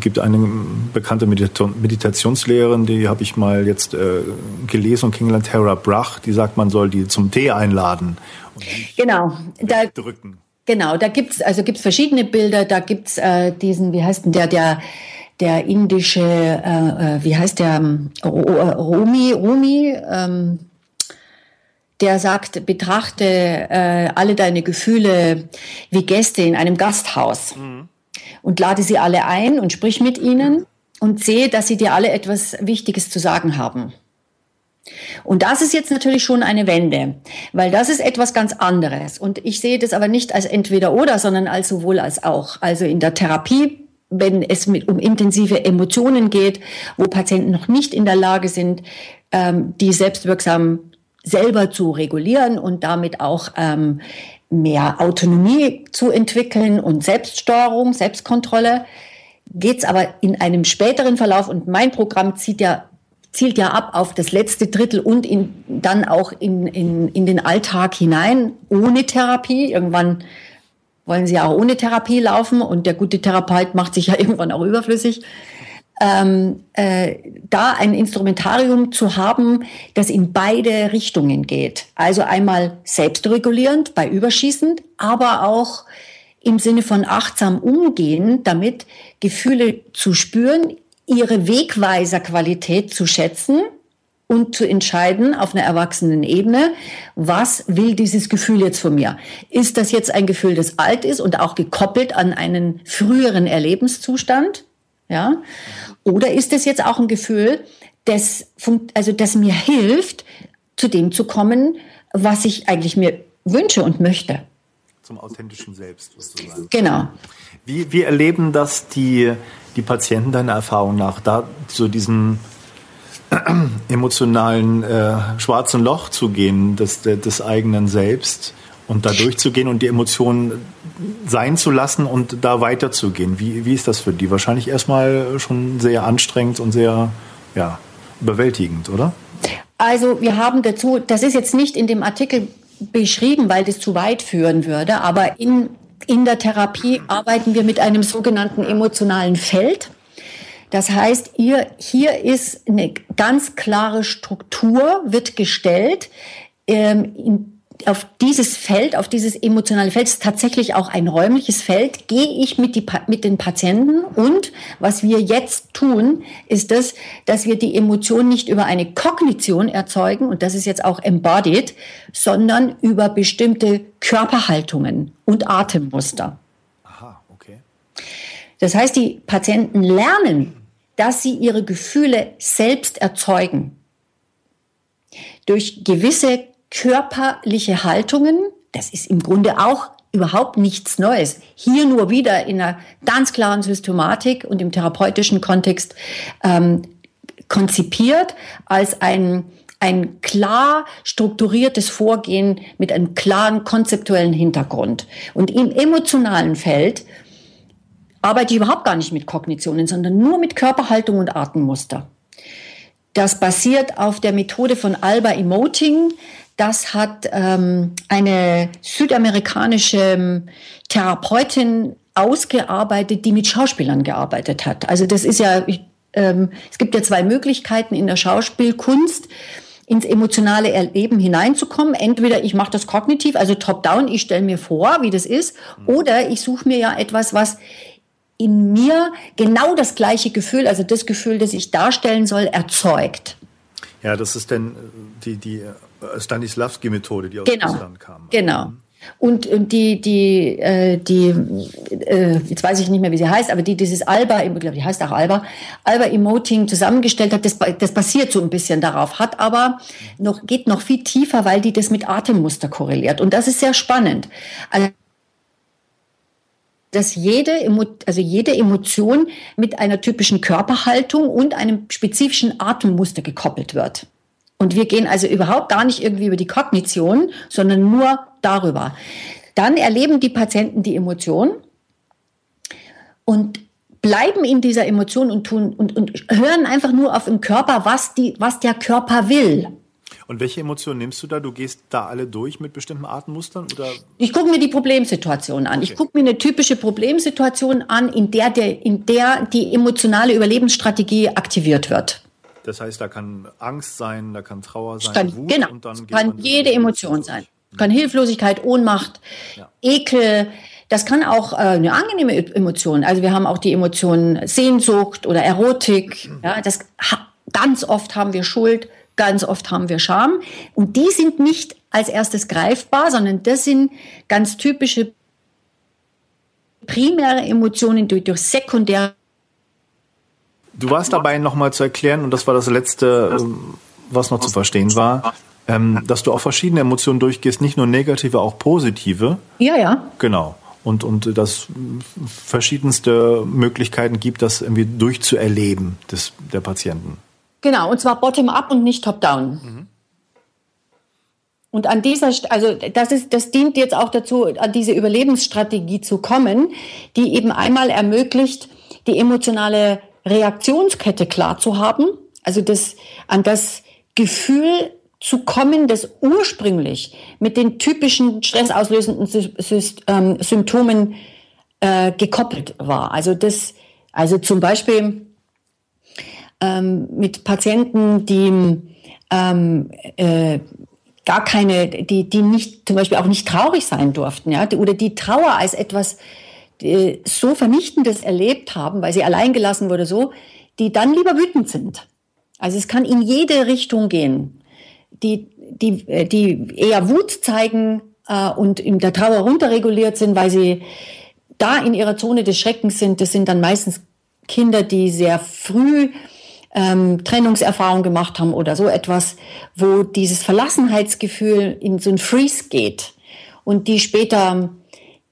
gibt eine bekannte Medita Meditationslehrerin, die habe ich mal jetzt äh, gelesen und kennengelernt, Tara Brach, die sagt, man soll die zum Tee einladen. Genau, da drücken. Genau, da gibt's also gibt's verschiedene Bilder, da gibt's äh, diesen, wie heißt denn der, der der indische, äh, äh wie heißt der, ähm, Rumi, Rumi, ähm, der sagt, betrachte äh, alle deine Gefühle wie Gäste in einem Gasthaus mhm. und lade sie alle ein und sprich mit ihnen und sehe, dass sie dir alle etwas Wichtiges zu sagen haben. Und das ist jetzt natürlich schon eine Wende, weil das ist etwas ganz anderes. Und ich sehe das aber nicht als entweder oder, sondern als sowohl als auch. Also in der Therapie, wenn es mit, um intensive Emotionen geht, wo Patienten noch nicht in der Lage sind, ähm, die selbstwirksam selber zu regulieren und damit auch ähm, mehr Autonomie zu entwickeln und Selbststeuerung, Selbstkontrolle, geht es aber in einem späteren Verlauf und mein Programm zieht ja zielt ja ab auf das letzte Drittel und in, dann auch in, in, in den Alltag hinein, ohne Therapie. Irgendwann wollen sie ja auch ohne Therapie laufen und der gute Therapeut macht sich ja *laughs* irgendwann auch überflüssig ähm, äh, da ein Instrumentarium zu haben, das in beide Richtungen geht. Also einmal selbstregulierend bei Überschießend, aber auch im Sinne von achtsam umgehen, damit Gefühle zu spüren, ihre Wegweiserqualität zu schätzen und zu entscheiden auf einer erwachsenen Ebene, was will dieses Gefühl jetzt von mir? Ist das jetzt ein Gefühl, das alt ist und auch gekoppelt an einen früheren Erlebenszustand? Ja? Oder ist es jetzt auch ein Gefühl, das, also das mir hilft, zu dem zu kommen, was ich eigentlich mir wünsche und möchte? Zum authentischen Selbst sozusagen. Genau. Wie, wie erleben das die, die Patienten deiner Erfahrung nach, da zu diesem *clears throat* emotionalen äh, schwarzen Loch zu gehen, des, des eigenen Selbst? und da durchzugehen und die Emotionen sein zu lassen und da weiterzugehen. Wie, wie ist das für die? Wahrscheinlich erstmal schon sehr anstrengend und sehr ja, überwältigend, oder? Also wir haben dazu, das ist jetzt nicht in dem Artikel beschrieben, weil das zu weit führen würde, aber in, in der Therapie arbeiten wir mit einem sogenannten emotionalen Feld. Das heißt, ihr, hier ist eine ganz klare Struktur, wird gestellt, ähm, in auf dieses Feld, auf dieses emotionale Feld, ist tatsächlich auch ein räumliches Feld, gehe ich mit, die, mit den Patienten und was wir jetzt tun, ist das, dass wir die Emotion nicht über eine Kognition erzeugen, und das ist jetzt auch embodied, sondern über bestimmte Körperhaltungen und Atemmuster. Aha, okay. Das heißt, die Patienten lernen, dass sie ihre Gefühle selbst erzeugen. Durch gewisse körperliche Haltungen, das ist im Grunde auch überhaupt nichts Neues. Hier nur wieder in einer ganz klaren Systematik und im therapeutischen Kontext ähm, konzipiert als ein, ein klar strukturiertes Vorgehen mit einem klaren konzeptuellen Hintergrund. Und im emotionalen Feld arbeite ich überhaupt gar nicht mit Kognitionen, sondern nur mit Körperhaltung und Atemmuster. Das basiert auf der Methode von Alba Emoting. Das hat ähm, eine südamerikanische ähm, Therapeutin ausgearbeitet, die mit Schauspielern gearbeitet hat. Also das ist ja, ähm, es gibt ja zwei Möglichkeiten in der Schauspielkunst ins emotionale Erleben hineinzukommen. Entweder ich mache das kognitiv, also top-down, ich stelle mir vor, wie das ist, oder ich suche mir ja etwas, was in mir genau das gleiche Gefühl, also das Gefühl, das ich darstellen soll, erzeugt. Ja, das ist denn die, die äh, Stanislavski-Methode, die aus genau, Russland kam. Genau. Und, und die, die, äh, die äh, jetzt weiß ich nicht mehr, wie sie heißt, aber die dieses Alba, ich glaube, die heißt auch Alba, Alba Emoting zusammengestellt hat, das, das basiert so ein bisschen darauf, hat aber noch, geht noch viel tiefer, weil die das mit Atemmuster korreliert. Und das ist sehr spannend. Also, dass jede, also jede Emotion mit einer typischen Körperhaltung und einem spezifischen Atemmuster gekoppelt wird. Und wir gehen also überhaupt gar nicht irgendwie über die Kognition, sondern nur darüber. Dann erleben die Patienten die Emotion und bleiben in dieser Emotion und tun und, und hören einfach nur auf den Körper, was die, was der Körper will. Und welche Emotionen nimmst du da? Du gehst da alle durch mit bestimmten Artenmustern? Oder? Ich gucke mir die Problemsituation an. Okay. Ich gucke mir eine typische Problemsituation an, in der, der, in der die emotionale Überlebensstrategie aktiviert wird. Das heißt, da kann Angst sein, da kann Trauer sein, kann, Wut genau, und dann kann jede Emotion sein. Kann Hilflosigkeit, Ohnmacht, ja. Ekel, Das kann auch äh, eine angenehme Emotion. Also wir haben auch die Emotion Sehnsucht oder Erotik. Ja, das ganz oft haben wir Schuld, ganz oft haben wir Scham. Und die sind nicht als erstes greifbar, sondern das sind ganz typische primäre Emotionen, die durch sekundäre Du warst dabei nochmal zu erklären, und das war das Letzte, ähm, was noch zu verstehen war, ähm, dass du auch verschiedene Emotionen durchgehst, nicht nur negative, auch positive. Ja, ja. Genau. Und, und dass verschiedenste Möglichkeiten gibt, das irgendwie durchzuerleben des, der Patienten. Genau, und zwar bottom-up und nicht top-down. Mhm. Und an dieser, also das ist, das dient jetzt auch dazu, an diese Überlebensstrategie zu kommen, die eben einmal ermöglicht, die emotionale Reaktionskette klar zu haben, also das, an das Gefühl zu kommen, das ursprünglich mit den typischen stressauslösenden ähm, Symptomen äh, gekoppelt war. Also das, also zum Beispiel ähm, mit Patienten, die ähm, äh, gar keine, die, die nicht, zum Beispiel auch nicht traurig sein durften, ja, oder die Trauer als etwas die so Vernichtendes erlebt haben, weil sie allein gelassen wurde, so, die dann lieber wütend sind. Also es kann in jede Richtung gehen. Die, die, die eher Wut zeigen äh, und in der Trauer runterreguliert sind, weil sie da in ihrer Zone des Schreckens sind, das sind dann meistens Kinder, die sehr früh ähm, Trennungserfahrung gemacht haben oder so etwas, wo dieses Verlassenheitsgefühl in so ein Freeze geht und die später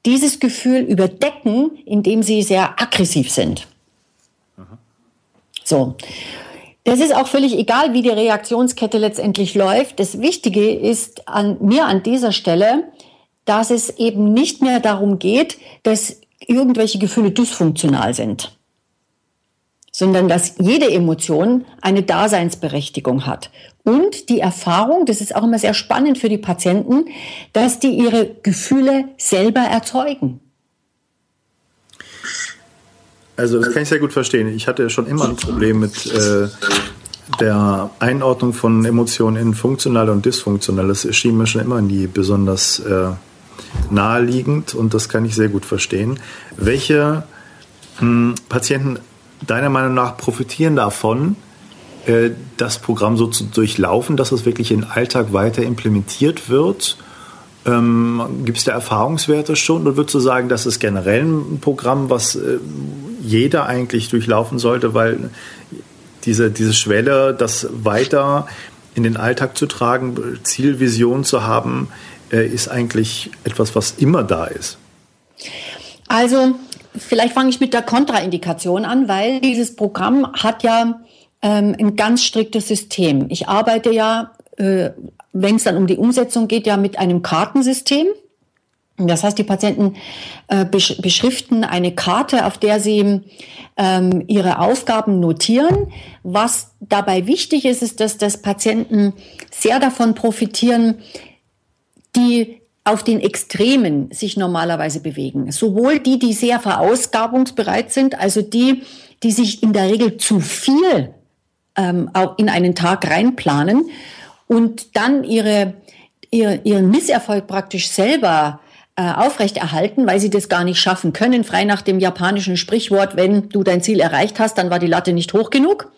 dieses Gefühl überdecken, indem sie sehr aggressiv sind. So. Das ist auch völlig egal, wie die Reaktionskette letztendlich läuft. Das Wichtige ist an mir an dieser Stelle, dass es eben nicht mehr darum geht, dass irgendwelche Gefühle dysfunktional sind sondern dass jede Emotion eine Daseinsberechtigung hat. Und die Erfahrung, das ist auch immer sehr spannend für die Patienten, dass die ihre Gefühle selber erzeugen. Also das kann ich sehr gut verstehen. Ich hatte schon immer ein Problem mit äh, der Einordnung von Emotionen in funktionale und dysfunktionale. Das schien mir schon immer nie besonders äh, naheliegend und das kann ich sehr gut verstehen. Welche mh, hm, Patienten deiner Meinung nach profitieren davon, äh, das Programm so zu durchlaufen, dass es wirklich in den Alltag weiter implementiert wird? Ähm, Gibt es da Erfahrungswerte schon? Oder würdest du sagen, das ist generell ein Programm, was äh, jeder eigentlich durchlaufen sollte, weil diese, diese Schwelle, das weiter in den Alltag zu tragen, Zielvision zu haben, äh, ist eigentlich etwas, was immer da ist? Also Vielleicht fange ich mit der Kontraindikation an, weil dieses Programm hat ja ähm, ein ganz striktes System. Ich arbeite ja, äh, wenn es dann um die Umsetzung geht, ja mit einem Kartensystem. Das heißt, die Patienten äh, beschriften eine Karte, auf der sie ähm, ihre Aufgaben notieren. Was dabei wichtig ist, ist, dass das Patienten sehr davon profitieren, die auf den Extremen sich normalerweise bewegen. Sowohl die, die sehr verausgabungsbereit sind, also die, die sich in der Regel zu viel ähm, in einen Tag reinplanen und dann ihre, ihr, ihren Misserfolg praktisch selber äh, aufrechterhalten, weil sie das gar nicht schaffen können, frei nach dem japanischen Sprichwort, wenn du dein Ziel erreicht hast, dann war die Latte nicht hoch genug.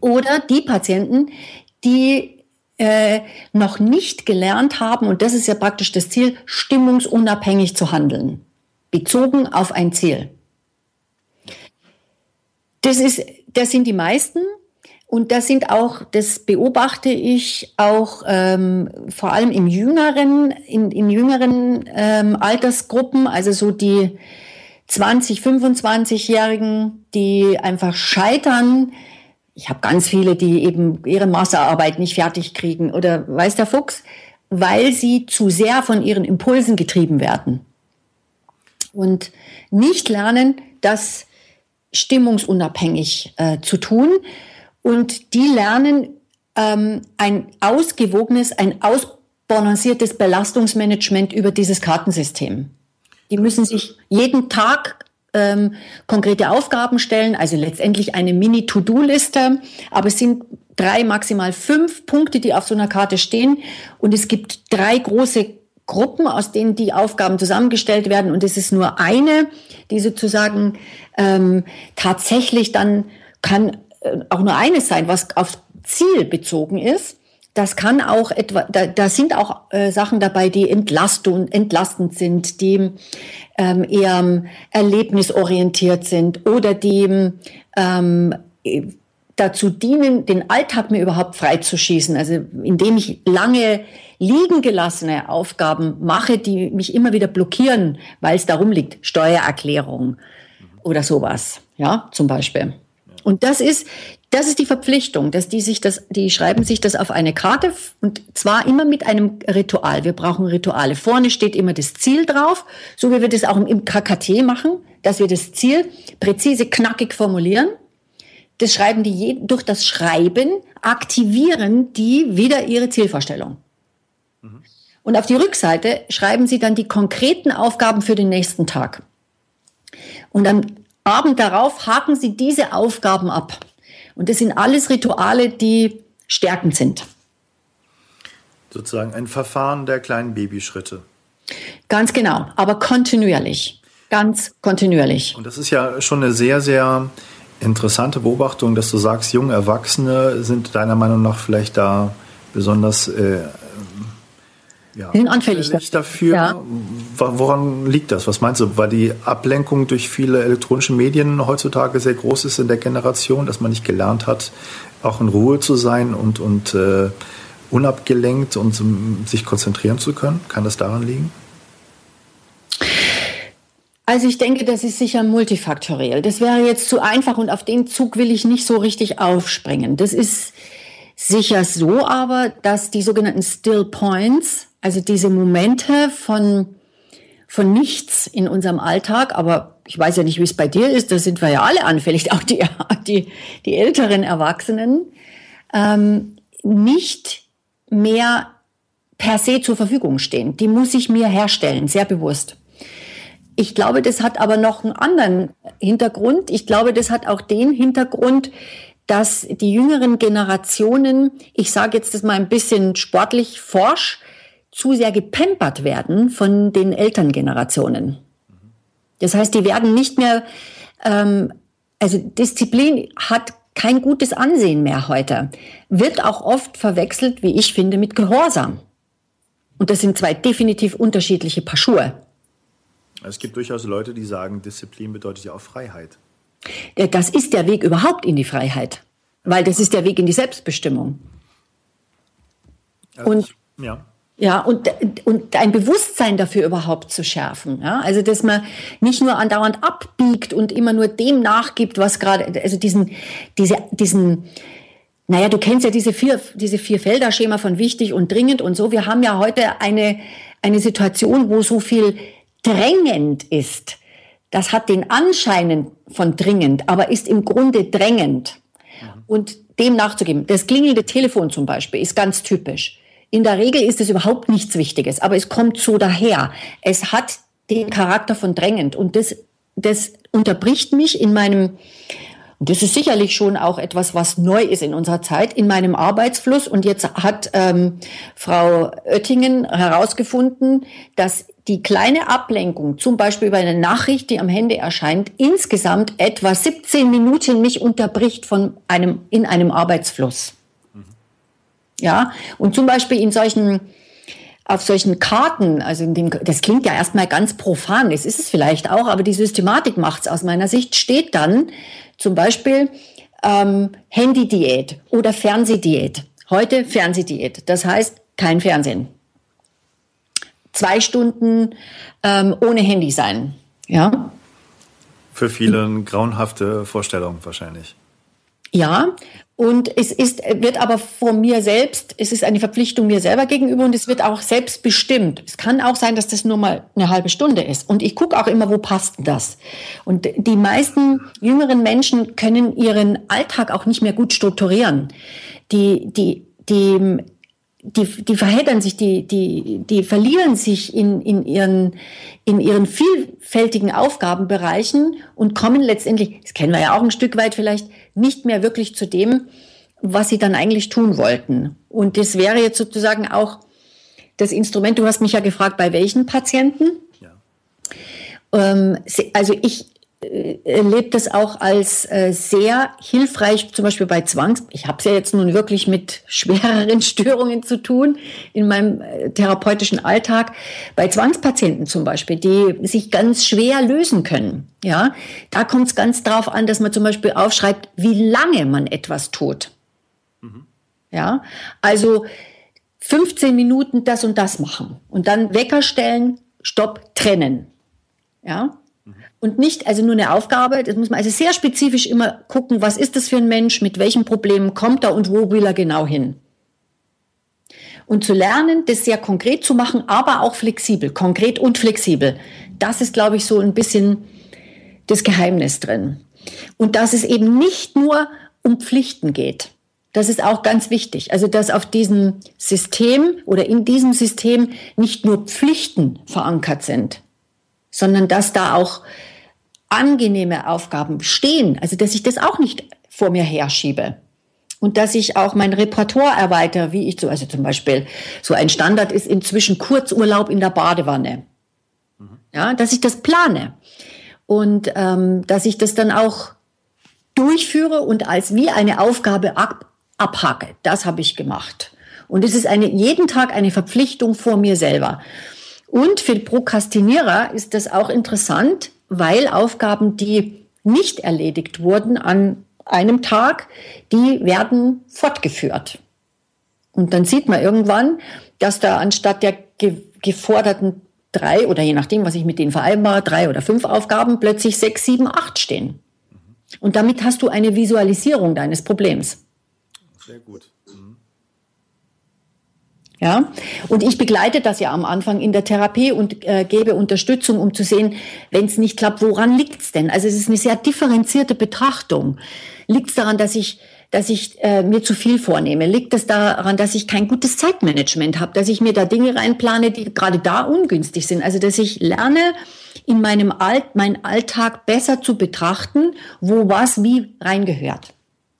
Oder die Patienten, die äh, noch nicht gelernt haben, und das ist ja praktisch das Ziel, stimmungsunabhängig zu handeln, bezogen auf ein Ziel. Das, ist, das sind die meisten. Und das sind auch, das beobachte ich auch ähm, vor allem im jüngeren, in, in jüngeren ähm, Altersgruppen, also so die 20, 25-Jährigen, die einfach scheitern, ich habe ganz viele, die eben ihre Masterarbeit nicht fertig kriegen oder weiß der Fuchs, weil sie zu sehr von ihren Impulsen getrieben werden und nicht lernen, das stimmungsunabhängig äh, zu tun. Und die lernen ähm, ein ausgewogenes, ein ausbalanciertes Belastungsmanagement über dieses Kartensystem. Die müssen sich jeden Tag ähm, konkrete Aufgaben stellen, also letztendlich eine Mini-To-Do-Liste, aber es sind drei, maximal fünf Punkte, die auf so einer Karte stehen und es gibt drei große Gruppen, aus denen die Aufgaben zusammengestellt werden. Und es ist nur eine, die sozusagen ähm, tatsächlich dann kann äh, auch nur eines sein, was auf Ziel bezogen ist. Das kann auch etwa, da, da sind auch äh, Sachen dabei, die entlastung, entlastend sind, die ähm, eher erlebnisorientiert sind oder die ähm, dazu dienen, den Alltag mir überhaupt freizuschießen. Also indem ich lange liegen gelassene Aufgaben mache, die mich immer wieder blockieren, weil es darum liegt. Steuererklärung oder sowas, ja, zum Beispiel. Und das ist, das ist die Verpflichtung, dass die sich das, die schreiben sich das auf eine Karte und zwar immer mit einem Ritual. Wir brauchen Rituale. Vorne steht immer das Ziel drauf, so wie wir das auch im KKT machen, dass wir das Ziel präzise, knackig formulieren. Das schreiben die je, durch das Schreiben aktivieren die wieder ihre Zielvorstellung. Und auf die Rückseite schreiben Sie dann die konkreten Aufgaben für den nächsten Tag. Und am Abend darauf haken Sie diese Aufgaben ab. Und das sind alles Rituale, die stärkend sind. Sozusagen ein Verfahren der kleinen Babyschritte. Ganz genau, aber kontinuierlich. Ganz kontinuierlich. Und das ist ja schon eine sehr, sehr interessante Beobachtung, dass du sagst, junge Erwachsene sind deiner Meinung nach vielleicht da besonders äh, ja, sind anfällig dafür. Ja. Woran liegt das? Was meinst du? Weil die Ablenkung durch viele elektronische Medien heutzutage sehr groß ist in der Generation, dass man nicht gelernt hat, auch in Ruhe zu sein und, und äh, unabgelenkt und um, sich konzentrieren zu können? Kann das daran liegen? Also ich denke, das ist sicher multifaktoriell. Das wäre jetzt zu einfach und auf den Zug will ich nicht so richtig aufspringen. Das ist sicher so aber, dass die sogenannten Still Points, also diese Momente von, von nichts in unserem Alltag, aber ich weiß ja nicht, wie es bei dir ist, da sind wir ja alle anfällig, *laughs* auch die, die, die älteren Erwachsenen, ähm, nicht mehr per se zur Verfügung stehen. Die muss ich mir herstellen, sehr bewusst. Ich glaube, das hat aber noch einen anderen Hintergrund. Ich glaube, das hat auch den Hintergrund, dass die jüngeren Generationen, ich sage jetzt das mal ein bisschen sportlich forsch, zu sehr gepempert werden von den Elterngenerationen. Das heißt, die werden nicht mehr, ähm, also Disziplin hat kein gutes Ansehen mehr heute, wird auch oft verwechselt, wie ich finde, mit Gehorsam. Und das sind zwei definitiv unterschiedliche Paar Schuhe. Es gibt durchaus Leute, die sagen, Disziplin bedeutet ja auch Freiheit. Das ist der Weg überhaupt in die Freiheit, weil das ist der Weg in die Selbstbestimmung. Also und ich, ja. Ja, und, und ein Bewusstsein dafür überhaupt zu schärfen. Ja? Also, dass man nicht nur andauernd abbiegt und immer nur dem nachgibt, was gerade, also diesen, diese, diesen, naja, du kennst ja diese vier, diese vier Felder-Schema von wichtig und dringend und so. Wir haben ja heute eine, eine Situation, wo so viel drängend ist. Das hat den Anschein von dringend, aber ist im Grunde drängend. Mhm. Und dem nachzugeben. Das klingelnde Telefon zum Beispiel ist ganz typisch. In der Regel ist es überhaupt nichts Wichtiges, aber es kommt so daher. Es hat den Charakter von drängend und das, das unterbricht mich in meinem, und das ist sicherlich schon auch etwas, was neu ist in unserer Zeit, in meinem Arbeitsfluss. Und jetzt hat ähm, Frau Oettingen herausgefunden, dass die kleine Ablenkung, zum Beispiel über eine Nachricht, die am Handy erscheint, insgesamt etwa 17 Minuten mich unterbricht von einem, in einem Arbeitsfluss. Ja, und zum Beispiel in solchen, auf solchen Karten, also in dem, das klingt ja erstmal ganz profan, das ist es vielleicht auch, aber die Systematik macht es aus meiner Sicht, steht dann zum Beispiel ähm, Handy-Diät oder Fernsehdiät. Heute Fernsehdiät, das heißt kein Fernsehen zwei Stunden ähm, ohne Handy sein. Ja. Für viele eine grauenhafte Vorstellung wahrscheinlich. Ja, und es ist, wird aber von mir selbst, es ist eine Verpflichtung mir selber gegenüber und es wird auch selbstbestimmt. Es kann auch sein, dass das nur mal eine halbe Stunde ist. Und ich gucke auch immer, wo passt das? Und die meisten jüngeren Menschen können ihren Alltag auch nicht mehr gut strukturieren. Die, die, die die, die verheddern sich, die, die, die verlieren sich in, in, ihren, in ihren vielfältigen Aufgabenbereichen und kommen letztendlich, das kennen wir ja auch ein Stück weit vielleicht, nicht mehr wirklich zu dem, was sie dann eigentlich tun wollten. Und das wäre jetzt sozusagen auch das Instrument, du hast mich ja gefragt, bei welchen Patienten. Ja. Ähm, also ich erlebt das auch als äh, sehr hilfreich, zum Beispiel bei Zwangs. Ich habe es ja jetzt nun wirklich mit *laughs* schwereren Störungen zu tun in meinem äh, therapeutischen Alltag. Bei Zwangspatienten zum Beispiel, die sich ganz schwer lösen können. Ja, da kommt es ganz drauf an, dass man zum Beispiel aufschreibt, wie lange man etwas tut. Mhm. Ja, also 15 Minuten das und das machen und dann Wecker stellen, Stopp, trennen. Ja, und nicht also nur eine Aufgabe. Das muss man also sehr spezifisch immer gucken, was ist das für ein Mensch, mit welchen Problemen kommt er und wo will er genau hin. Und zu lernen, das sehr konkret zu machen, aber auch flexibel, konkret und flexibel. Das ist, glaube ich, so ein bisschen das Geheimnis drin. Und dass es eben nicht nur um Pflichten geht. Das ist auch ganz wichtig. Also, dass auf diesem System oder in diesem System nicht nur Pflichten verankert sind, sondern dass da auch angenehme Aufgaben stehen, also dass ich das auch nicht vor mir herschiebe. Und dass ich auch mein Repertoire erweitere, wie ich so, also zum Beispiel, so ein Standard ist inzwischen Kurzurlaub in der Badewanne. Ja, dass ich das plane. Und ähm, dass ich das dann auch durchführe und als wie eine Aufgabe ab, abhacke. Das habe ich gemacht. Und es ist eine, jeden Tag eine Verpflichtung vor mir selber. Und für Prokrastinierer ist das auch interessant, weil Aufgaben, die nicht erledigt wurden an einem Tag, die werden fortgeführt. Und dann sieht man irgendwann, dass da anstatt der ge geforderten drei oder je nachdem, was ich mit denen vereinbare, drei oder fünf Aufgaben plötzlich sechs, sieben, acht stehen. Und damit hast du eine Visualisierung deines Problems. Sehr gut. Ja, und ich begleite das ja am Anfang in der Therapie und äh, gebe Unterstützung, um zu sehen, wenn es nicht klappt, woran liegt es denn? Also es ist eine sehr differenzierte Betrachtung. Liegt es daran, dass ich dass ich äh, mir zu viel vornehme? Liegt es daran, dass ich kein gutes Zeitmanagement habe, dass ich mir da Dinge reinplane, die gerade da ungünstig sind? Also dass ich lerne, in meinem Alt, meinen Alltag besser zu betrachten, wo was wie reingehört.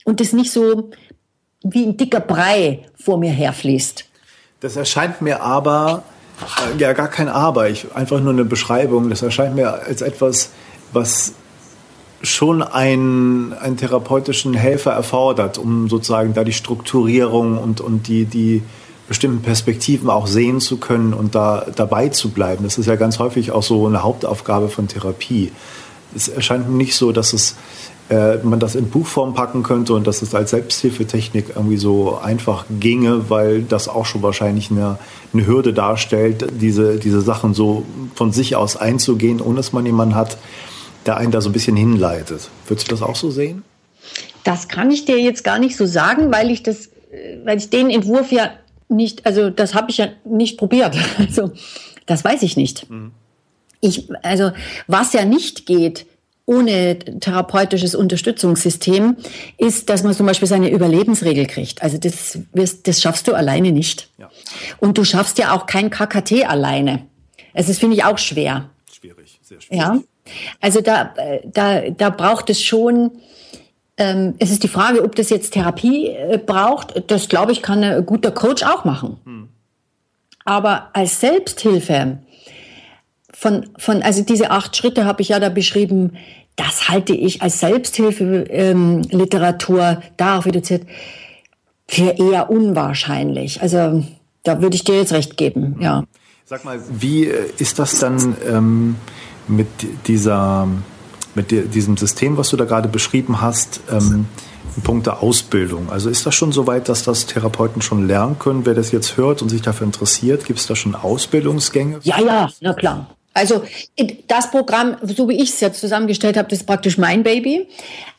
Und das nicht so wie ein dicker Brei vor mir herfließt. Das erscheint mir aber, äh, ja gar kein Aber, ich, einfach nur eine Beschreibung. Das erscheint mir als etwas, was schon einen, einen therapeutischen Helfer erfordert, um sozusagen da die Strukturierung und, und die, die bestimmten Perspektiven auch sehen zu können und da dabei zu bleiben. Das ist ja ganz häufig auch so eine Hauptaufgabe von Therapie. Es erscheint mir nicht so, dass es äh, man das in Buchform packen könnte und dass es als Selbsthilfetechnik irgendwie so einfach ginge, weil das auch schon wahrscheinlich eine, eine Hürde darstellt, diese, diese Sachen so von sich aus einzugehen, ohne dass man jemanden hat, der einen da so ein bisschen hinleitet. Würdest du das auch so sehen? Das kann ich dir jetzt gar nicht so sagen, weil ich das, weil ich den Entwurf ja nicht, also das habe ich ja nicht probiert. *laughs* Also das weiß ich nicht. Mhm. Ich, also was ja nicht geht, ohne therapeutisches Unterstützungssystem ist, dass man zum Beispiel seine Überlebensregel kriegt. Also das, das schaffst du alleine nicht. Ja. Und du schaffst ja auch kein KKT alleine. Also das finde ich auch schwer. Schwierig, sehr schwierig. Ja. Also da, da, da braucht es schon, ähm, es ist die Frage, ob das jetzt Therapie äh, braucht. Das glaube ich, kann ein guter Coach auch machen. Hm. Aber als Selbsthilfe von, von, also diese acht Schritte habe ich ja da beschrieben, das halte ich als Selbsthilfeliteratur ähm, darauf reduziert für eher unwahrscheinlich. Also da würde ich dir jetzt recht geben, ja. Sag mal, wie äh, ist das dann ähm, mit dieser, mit diesem System, was du da gerade beschrieben hast, ähm, in puncto Ausbildung? Also ist das schon so weit, dass das Therapeuten schon lernen können, wer das jetzt hört und sich dafür interessiert? Gibt es da schon Ausbildungsgänge? Ja, ja, na klar. Also das Programm, so wie ich es jetzt zusammengestellt habe, das ist praktisch mein Baby.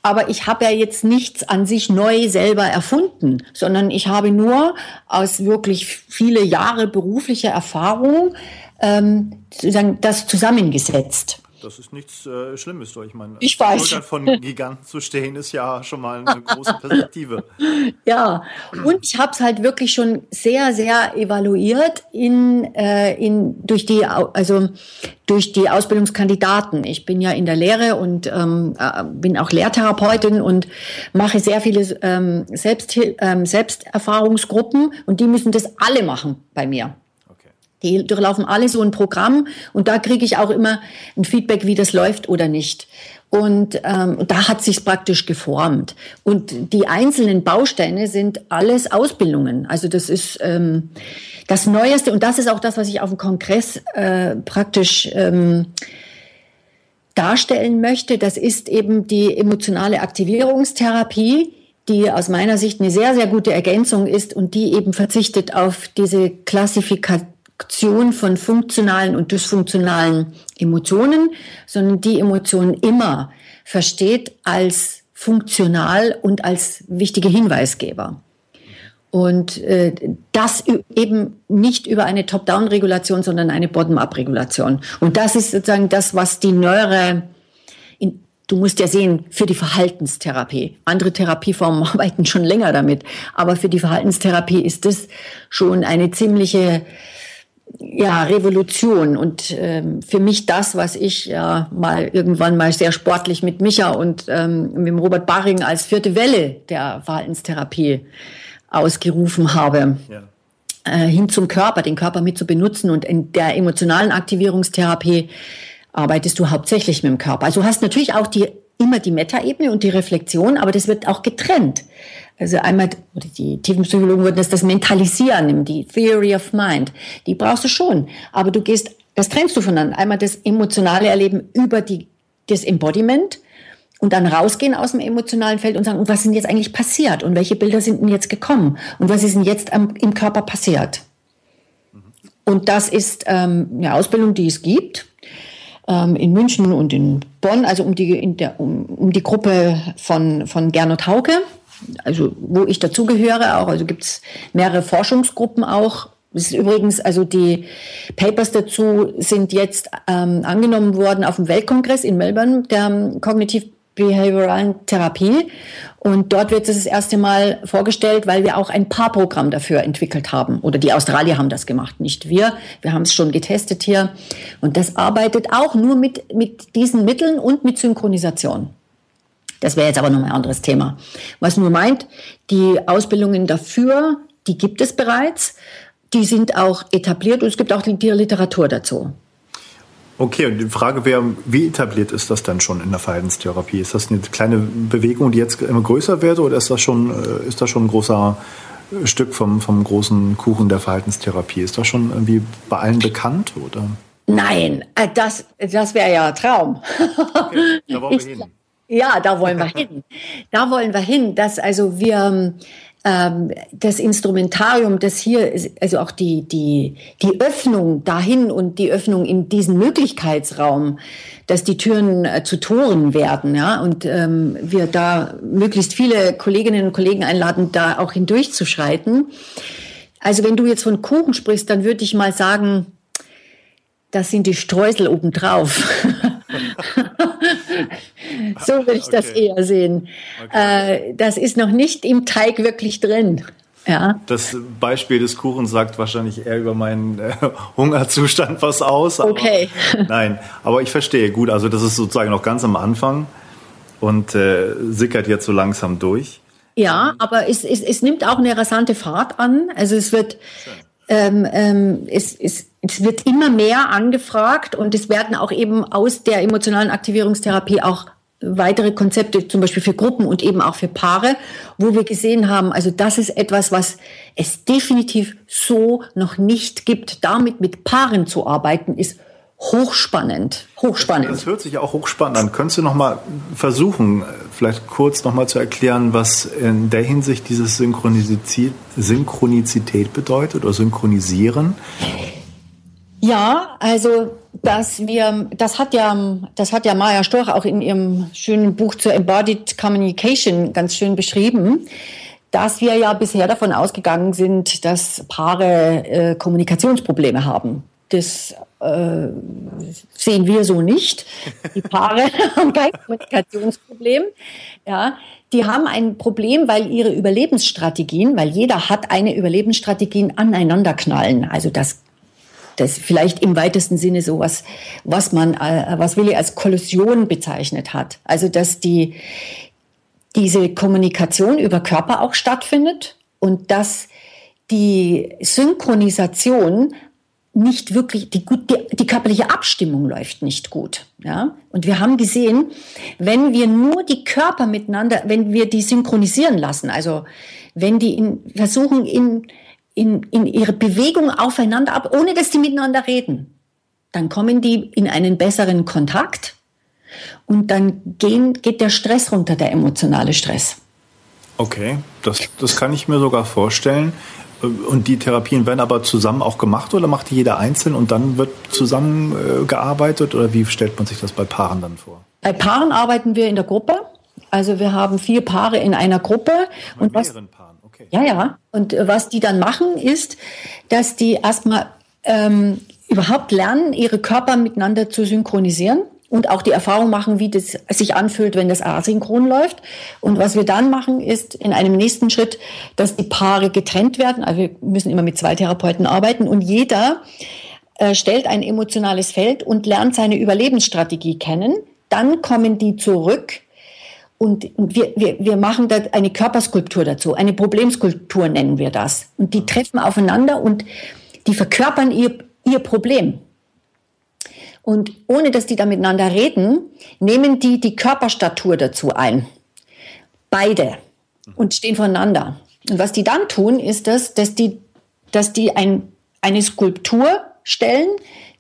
Aber ich habe ja jetzt nichts an sich neu selber erfunden, sondern ich habe nur aus wirklich viele Jahre beruflicher Erfahrung ähm, sozusagen das zusammengesetzt. Das ist nichts äh, Schlimmes. Ich meine, ich weiß. von *laughs* Giganten zu stehen ist ja schon mal eine große Perspektive. *laughs* ja, und ich habe es halt wirklich schon sehr, sehr evaluiert in, äh, in durch die also durch die Ausbildungskandidaten. Ich bin ja in der Lehre und ähm, äh, bin auch Lehrtherapeutin und mache sehr viele ähm, Selbst, ähm, Selbsterfahrungsgruppen und die müssen das alle machen bei mir. Die durchlaufen alle so ein Programm und da kriege ich auch immer ein Feedback, wie das läuft oder nicht. Und ähm, da hat sich praktisch geformt. Und die einzelnen Bausteine sind alles Ausbildungen. Also das ist ähm, das Neueste und das ist auch das, was ich auf dem Kongress äh, praktisch ähm, darstellen möchte. Das ist eben die emotionale Aktivierungstherapie, die aus meiner Sicht eine sehr, sehr gute Ergänzung ist und die eben verzichtet auf diese Klassifikation Aktion von funktionalen und dysfunktionalen Emotionen, sondern die Emotionen immer versteht als funktional und als wichtige Hinweisgeber. Und äh, das eben nicht über eine Top-Down-Regulation, sondern eine Bottom-up-Regulation. Und das ist sozusagen das, was die neuere, in, du musst ja sehen, für die Verhaltenstherapie. Andere Therapieformen *laughs* arbeiten schon länger damit, aber für die Verhaltenstherapie ist das schon eine ziemliche ja, Revolution und ähm, für mich das, was ich ja mal irgendwann mal sehr sportlich mit Micha und ähm, mit dem Robert Baring als vierte Welle der Verhaltenstherapie ausgerufen habe. Ja. Äh, hin zum Körper, den Körper mit zu benutzen und in der emotionalen Aktivierungstherapie arbeitest du hauptsächlich mit dem Körper. Also du hast natürlich auch die immer die Metaebene und die Reflexion, aber das wird auch getrennt. Also einmal, oder die Tiefenpsychologen würden das das Mentalisieren nehmen, die Theory of Mind. Die brauchst du schon. Aber du gehst, das trennst du voneinander. Einmal das emotionale Erleben über die, das Embodiment und dann rausgehen aus dem emotionalen Feld und sagen, und was sind jetzt eigentlich passiert? Und welche Bilder sind denn jetzt gekommen? Und was ist denn jetzt am, im Körper passiert? Und das ist ähm, eine Ausbildung, die es gibt ähm, in München und in Bonn, also um die, in der, um, um die Gruppe von, von Gernot Hauke also wo ich dazugehöre auch, also gibt es mehrere Forschungsgruppen auch. Das ist übrigens, also die Papers dazu sind jetzt ähm, angenommen worden auf dem Weltkongress in Melbourne der Kognitiv behavioralen Therapie. Und dort wird es das erste Mal vorgestellt, weil wir auch ein Paarprogramm dafür entwickelt haben. Oder die Australier haben das gemacht, nicht wir. Wir haben es schon getestet hier. Und das arbeitet auch nur mit, mit diesen Mitteln und mit Synchronisation. Das wäre jetzt aber noch ein anderes Thema. Was nur meint, die Ausbildungen dafür, die gibt es bereits. Die sind auch etabliert und es gibt auch die Literatur dazu. Okay, und die Frage wäre, wie etabliert ist das dann schon in der Verhaltenstherapie? Ist das eine kleine Bewegung, die jetzt immer größer wird, oder ist das schon, äh, ist das schon ein großer äh, Stück vom, vom großen Kuchen der Verhaltenstherapie? Ist das schon irgendwie bei allen bekannt, oder? Nein, äh, das, das wäre ja ein Traum. Okay, da wollen wir *laughs* hin. Ja, da wollen wir *laughs* hin. Da wollen wir hin, dass also wir ähm, das Instrumentarium, das hier, also auch die, die, die Öffnung dahin und die Öffnung in diesen Möglichkeitsraum, dass die Türen äh, zu Toren werden, ja, und ähm, wir da möglichst viele Kolleginnen und Kollegen einladen, da auch hindurchzuschreiten. Also wenn du jetzt von Kuchen sprichst, dann würde ich mal sagen, das sind die Streusel obendrauf. *laughs* *laughs* so würde ich okay. das eher sehen. Okay. Äh, das ist noch nicht im Teig wirklich drin. Ja. Das Beispiel des Kuchens sagt wahrscheinlich eher über meinen äh, Hungerzustand was aus. Aber, okay. *laughs* Nein, aber ich verstehe gut. Also das ist sozusagen noch ganz am Anfang und äh, sickert jetzt so langsam durch. Ja, aber es, es, es nimmt auch eine rasante Fahrt an. Also es wird, ähm, ähm, es, es, es wird immer mehr angefragt und es werden auch eben aus der emotionalen Aktivierungstherapie auch weitere Konzepte, zum Beispiel für Gruppen und eben auch für Paare, wo wir gesehen haben, also das ist etwas, was es definitiv so noch nicht gibt. Damit mit Paaren zu arbeiten, ist hochspannend. Hochspannend. Das hört sich auch hochspannend an. Könntest du noch mal versuchen, vielleicht kurz noch mal zu erklären, was in der Hinsicht dieses Synchronizität, Synchronizität bedeutet oder Synchronisieren? Ja, also dass wir, das hat ja, das hat ja Maya Storch auch in ihrem schönen Buch zur Embodied Communication ganz schön beschrieben, dass wir ja bisher davon ausgegangen sind, dass Paare äh, Kommunikationsprobleme haben. Das äh, sehen wir so nicht. Die Paare *laughs* haben kein Kommunikationsproblem. Ja, die haben ein Problem, weil ihre Überlebensstrategien, weil jeder hat eine Überlebensstrategien aneinander knallen. Also das das vielleicht im weitesten Sinne sowas, was man, äh, was Willi als Kollusion bezeichnet hat. Also, dass die, diese Kommunikation über Körper auch stattfindet und dass die Synchronisation nicht wirklich, die, gut, die, die körperliche Abstimmung läuft nicht gut. Ja? Und wir haben gesehen, wenn wir nur die Körper miteinander, wenn wir die synchronisieren lassen, also wenn die in, versuchen, in, in, in ihre Bewegung aufeinander ab, ohne dass die miteinander reden, dann kommen die in einen besseren Kontakt und dann gehen, geht der Stress runter, der emotionale Stress. Okay, das, das kann ich mir sogar vorstellen. Und die Therapien werden aber zusammen auch gemacht oder macht jeder einzeln und dann wird zusammen äh, gearbeitet oder wie stellt man sich das bei Paaren dann vor? Bei Paaren arbeiten wir in der Gruppe. Also wir haben vier Paare in einer Gruppe. Bei und was, Paaren, okay. Ja, ja. Und äh, was die dann machen, ist, dass die erstmal ähm, überhaupt lernen, ihre Körper miteinander zu synchronisieren und auch die Erfahrung machen, wie das sich anfühlt, wenn das asynchron läuft. Und was wir dann machen, ist in einem nächsten Schritt, dass die Paare getrennt werden. Also wir müssen immer mit zwei Therapeuten arbeiten und jeder äh, stellt ein emotionales Feld und lernt seine Überlebensstrategie kennen. Dann kommen die zurück und wir, wir, wir machen da eine Körperskulptur dazu, eine Problemskulptur nennen wir das. Und die treffen aufeinander und die verkörpern ihr, ihr Problem. Und ohne dass die da miteinander reden, nehmen die die Körperstatur dazu ein. Beide. Und stehen voneinander. Und was die dann tun, ist das, dass die, dass die ein, eine Skulptur stellen,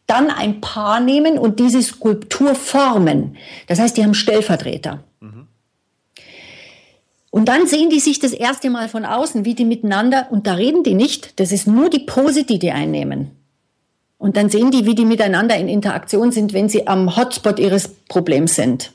dann ein Paar nehmen und diese Skulptur formen. Das heißt, die haben Stellvertreter. Mhm. Und dann sehen die sich das erste Mal von außen, wie die miteinander, und da reden die nicht, das ist nur die Pose, die die einnehmen. Und dann sehen die, wie die miteinander in Interaktion sind, wenn sie am Hotspot ihres Problems sind.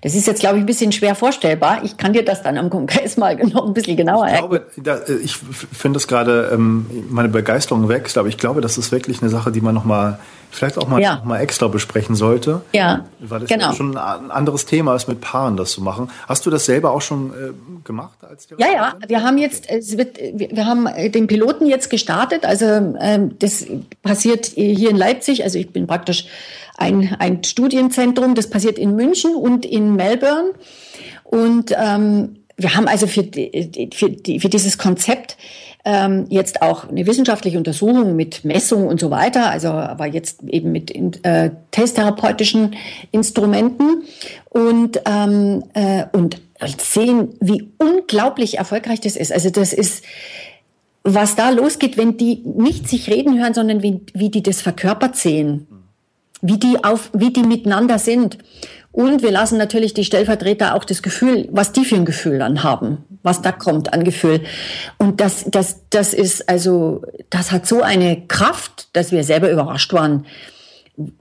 Das ist jetzt, glaube ich, ein bisschen schwer vorstellbar. Ich kann dir das dann am Kongress *laughs* mal noch ein bisschen genauer erklären. Ich, glaube, da, ich finde das gerade, ähm, meine Begeisterung wächst, aber ich glaube, das ist wirklich eine Sache, die man noch mal vielleicht auch mal, ja. mal extra besprechen sollte. Ja, Weil es genau. schon ein anderes Thema ist, mit Paaren das zu machen. Hast du das selber auch schon äh, gemacht? Als ja, ja. Wir haben jetzt, es wird, wir haben den Piloten jetzt gestartet. Also ähm, das passiert hier in Leipzig. Also ich bin praktisch ein, ein Studienzentrum. Das passiert in München und in Melbourne. Und ähm, wir haben also für, für, für dieses Konzept ähm, jetzt auch eine wissenschaftliche Untersuchung mit Messung und so weiter, also aber jetzt eben mit äh, testtherapeutischen Instrumenten und, ähm, äh, und sehen, wie unglaublich erfolgreich das ist. Also das ist, was da losgeht, wenn die nicht sich reden hören, sondern wie, wie die das verkörpert sehen, wie die auf, wie die miteinander sind. Und wir lassen natürlich die Stellvertreter auch das Gefühl, was die für ein Gefühl dann haben, was da kommt an Gefühl. Und das, das, das ist also, das hat so eine Kraft, dass wir selber überrascht waren,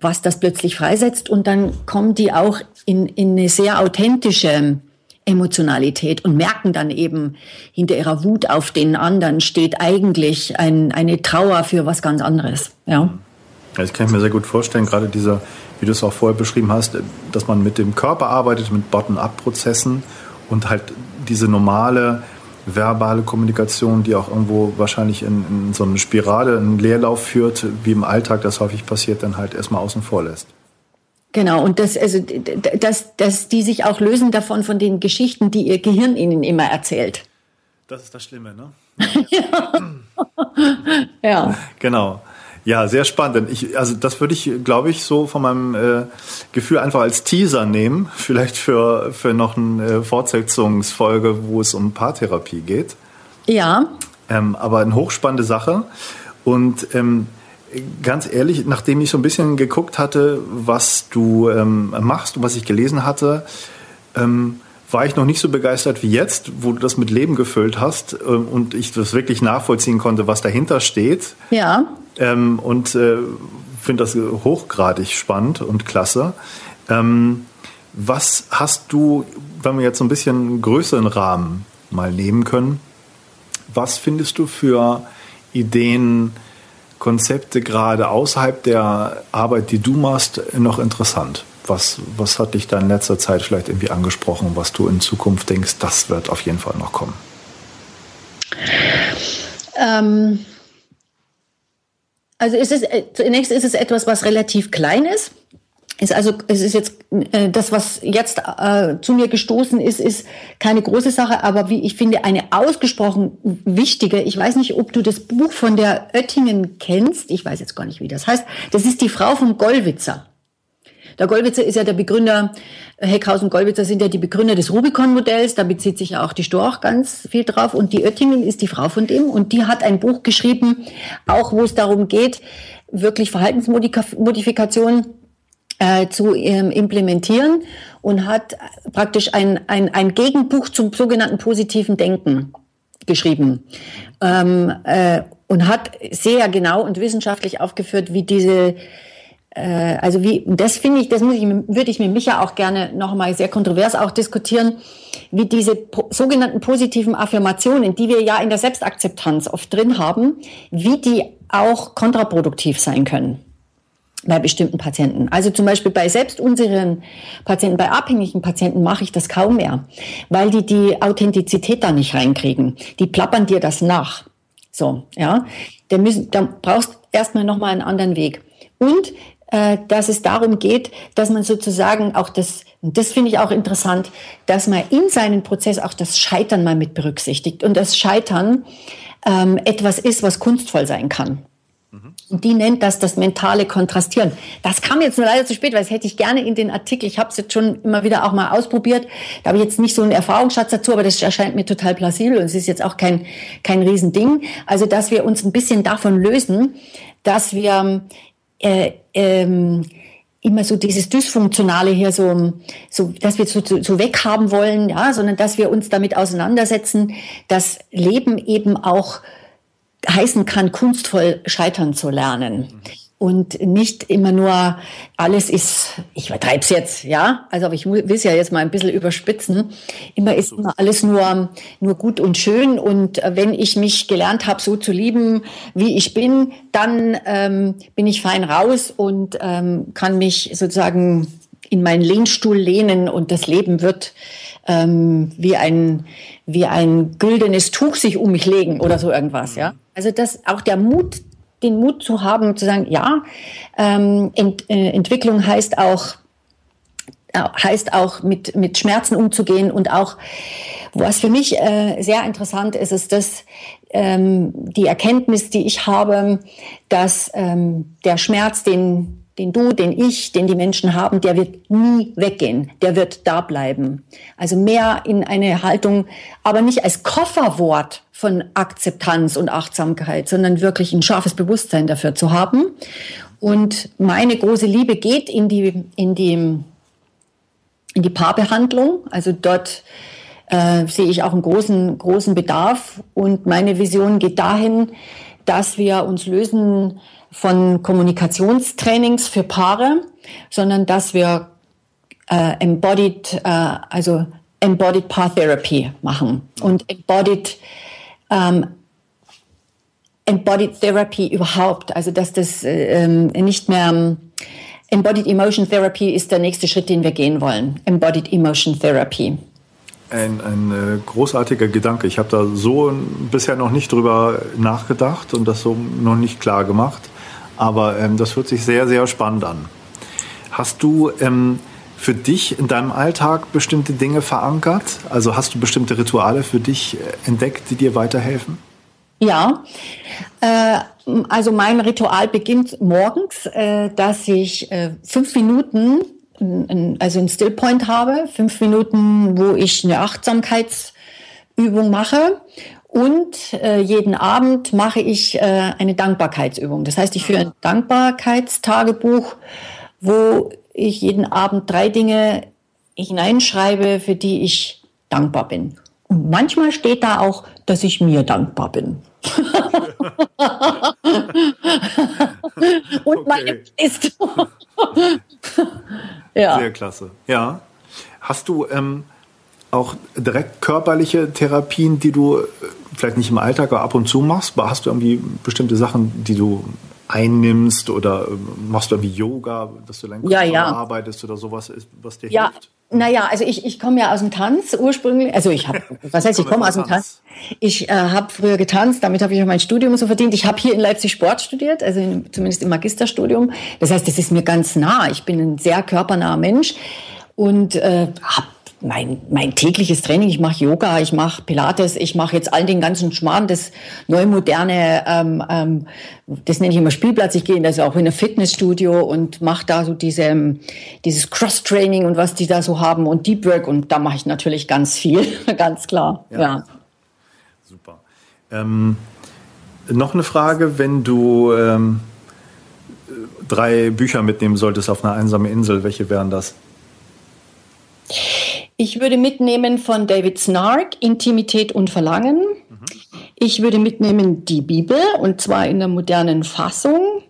was das plötzlich freisetzt. Und dann kommen die auch in, in eine sehr authentische Emotionalität und merken dann eben, hinter ihrer Wut auf den anderen steht eigentlich ein, eine Trauer für was ganz anderes. Ja. Das kann ich mir sehr gut vorstellen, gerade dieser wie du es auch vorher beschrieben hast, dass man mit dem Körper arbeitet, mit Bottom-up-Prozessen und halt diese normale verbale Kommunikation, die auch irgendwo wahrscheinlich in, in so eine Spirale, einen Leerlauf führt, wie im Alltag das häufig passiert, dann halt erstmal außen vor lässt. Genau, und das, also, dass, dass die sich auch lösen davon, von den Geschichten, die ihr Gehirn ihnen immer erzählt. Das ist das Schlimme, ne? *laughs* ja. ja. Genau. Ja, sehr spannend. Ich, also das würde ich, glaube ich, so von meinem äh, Gefühl einfach als Teaser nehmen, *laughs* vielleicht für, für noch eine äh, Fortsetzungsfolge, wo es um Paartherapie geht. Ja. Ähm, aber eine hochspannende Sache. Und ähm, ganz ehrlich, nachdem ich so ein bisschen geguckt hatte, was du ähm, machst und was ich gelesen hatte, ähm, war ich noch nicht so begeistert wie jetzt, wo du das mit Leben gefüllt hast äh, und ich das wirklich nachvollziehen konnte, was dahinter steht. Ja. Ähm, und äh, finde das hochgradig spannend und klasse. Ähm, was hast du, wenn wir jetzt so ein bisschen größeren Rahmen mal nehmen können, was findest du für Ideen, Konzepte gerade außerhalb der Arbeit, die du machst, noch interessant? Was, was hat dich da in letzter Zeit vielleicht irgendwie angesprochen, was du in Zukunft denkst, das wird auf jeden Fall noch kommen? Ähm, also ist es, äh, zunächst ist es etwas, was relativ klein ist. Ist also, es ist jetzt äh, das, was jetzt äh, zu mir gestoßen ist, ist keine große Sache, aber wie ich finde, eine ausgesprochen wichtige. Ich weiß nicht, ob du das Buch von der Oettingen kennst. Ich weiß jetzt gar nicht, wie das heißt. Das ist die Frau vom Gollwitzer. Der Gollwitzer ist ja der Begründer, Heckhaus und Gollwitzer sind ja die Begründer des Rubicon-Modells, da bezieht sich ja auch die Storch ganz viel drauf. Und die Oettingen ist die Frau von dem. Und die hat ein Buch geschrieben, auch wo es darum geht, wirklich Verhaltensmodifikationen äh, zu ähm, implementieren und hat praktisch ein, ein, ein Gegenbuch zum sogenannten positiven Denken geschrieben. Ähm, äh, und hat sehr genau und wissenschaftlich aufgeführt, wie diese äh, also wie das finde ich, das ich würde ich mit Micha auch gerne noch mal sehr kontrovers auch diskutieren, wie diese po sogenannten positiven Affirmationen, die wir ja in der Selbstakzeptanz oft drin haben, wie die auch kontraproduktiv sein können bei bestimmten Patienten. Also zum Beispiel bei selbstunsicheren Patienten, bei abhängigen Patienten mache ich das kaum mehr, weil die die Authentizität da nicht reinkriegen. Die plappern dir das nach. So, ja. Da, müssen, da brauchst erstmal nochmal einen anderen Weg. Und dass es darum geht, dass man sozusagen auch das, und das finde ich auch interessant, dass man in seinem Prozess auch das Scheitern mal mit berücksichtigt und das Scheitern ähm, etwas ist, was kunstvoll sein kann. Und die nennt das das mentale Kontrastieren. Das kam jetzt nur leider zu spät, weil das hätte ich gerne in den Artikel. Ich habe es jetzt schon immer wieder auch mal ausprobiert. Da habe ich jetzt nicht so einen Erfahrungsschatz dazu, aber das erscheint mir total plausibel und es ist jetzt auch kein, kein Riesending. Also, dass wir uns ein bisschen davon lösen, dass wir äh, ähm, immer so dieses Dysfunktionale hier so, so dass wir so, so weghaben wollen, ja, sondern dass wir uns damit auseinandersetzen, dass Leben eben auch heißen kann, kunstvoll scheitern zu lernen. Und nicht immer nur, alles ist, ich übertreibe es jetzt, ja, also aber ich will es ja jetzt mal ein bisschen überspitzen, immer ist immer alles nur, nur gut und schön. Und äh, wenn ich mich gelernt habe, so zu lieben, wie ich bin, dann ähm, bin ich fein raus und ähm, kann mich sozusagen in meinen Lehnstuhl lehnen und das Leben wird ähm, wie ein wie ein güldenes Tuch sich um mich legen oder so irgendwas, ja. Also das auch der Mut, den Mut zu haben, zu sagen, ja, ähm, Ent, äh, Entwicklung heißt auch äh, heißt auch mit mit Schmerzen umzugehen. Und auch was für mich äh, sehr interessant ist, ist das ähm, die Erkenntnis, die ich habe, dass ähm, der Schmerz, den den du, den ich, den die Menschen haben, der wird nie weggehen, der wird da bleiben. Also mehr in eine Haltung, aber nicht als Kofferwort von Akzeptanz und Achtsamkeit, sondern wirklich ein scharfes Bewusstsein dafür zu haben. Und meine große Liebe geht in die, in die, in die Paarbehandlung. Also dort äh, sehe ich auch einen großen, großen Bedarf. Und meine Vision geht dahin, dass wir uns lösen von Kommunikationstrainings für Paare, sondern dass wir äh, embodied, äh, also embodied Path Therapy machen und embodied ähm, embodied Therapy überhaupt, also dass das äh, ähm, nicht mehr Embodied Emotion Therapy ist der nächste Schritt, den wir gehen wollen. Embodied Emotion Therapy. Ein, ein äh, großartiger Gedanke. Ich habe da so bisher noch nicht drüber nachgedacht und das so noch nicht klar gemacht. Aber ähm, das hört sich sehr, sehr spannend an. Hast du ähm, für dich in deinem Alltag bestimmte Dinge verankert? Also hast du bestimmte Rituale für dich äh, entdeckt, die dir weiterhelfen? Ja, äh, also mein Ritual beginnt morgens, äh, dass ich äh, fünf Minuten, also ein Stillpoint habe, fünf Minuten, wo ich eine Achtsamkeitsübung mache und äh, jeden Abend mache ich äh, eine Dankbarkeitsübung. Das heißt, ich führe ein Dankbarkeitstagebuch, wo ich jeden Abend drei Dinge hineinschreibe, für die ich dankbar bin. Und manchmal steht da auch, dass ich mir dankbar bin. *laughs* Und okay. meine ist. *laughs* ja. Sehr klasse. Ja. Hast du ähm, auch direkt körperliche Therapien, die du äh, vielleicht nicht im Alltag, aber ab und zu machst? Hast du irgendwie bestimmte Sachen, die du einnimmst oder ähm, machst du irgendwie Yoga, dass du länger ja, ja. arbeitest oder sowas, was dir ja. hilft? Naja, also ich, ich komme ja aus dem Tanz ursprünglich. Also ich habe, *laughs* was heißt, ich komme aus dem Tanz. Ich äh, habe früher getanzt, damit habe ich auch mein Studium so verdient. Ich habe hier in Leipzig Sport studiert, also in, zumindest im Magisterstudium. Das heißt, das ist mir ganz nah. Ich bin ein sehr körpernaher Mensch und äh, habe mein, mein tägliches Training, ich mache Yoga, ich mache Pilates, ich mache jetzt all den ganzen Schmarrn, das neue moderne, ähm, ähm, das nenne ich immer Spielplatz. Ich gehe in das auch in ein Fitnessstudio und mache da so diese, dieses Cross-Training und was die da so haben und Deep Work und da mache ich natürlich ganz viel, *laughs* ganz klar. Ja. ja. Super. Ähm, noch eine Frage, wenn du ähm, drei Bücher mitnehmen solltest auf einer einsamen Insel, welche wären das? Ich würde mitnehmen von David Snark Intimität und Verlangen. Ich würde mitnehmen die Bibel und zwar in der modernen Fassung.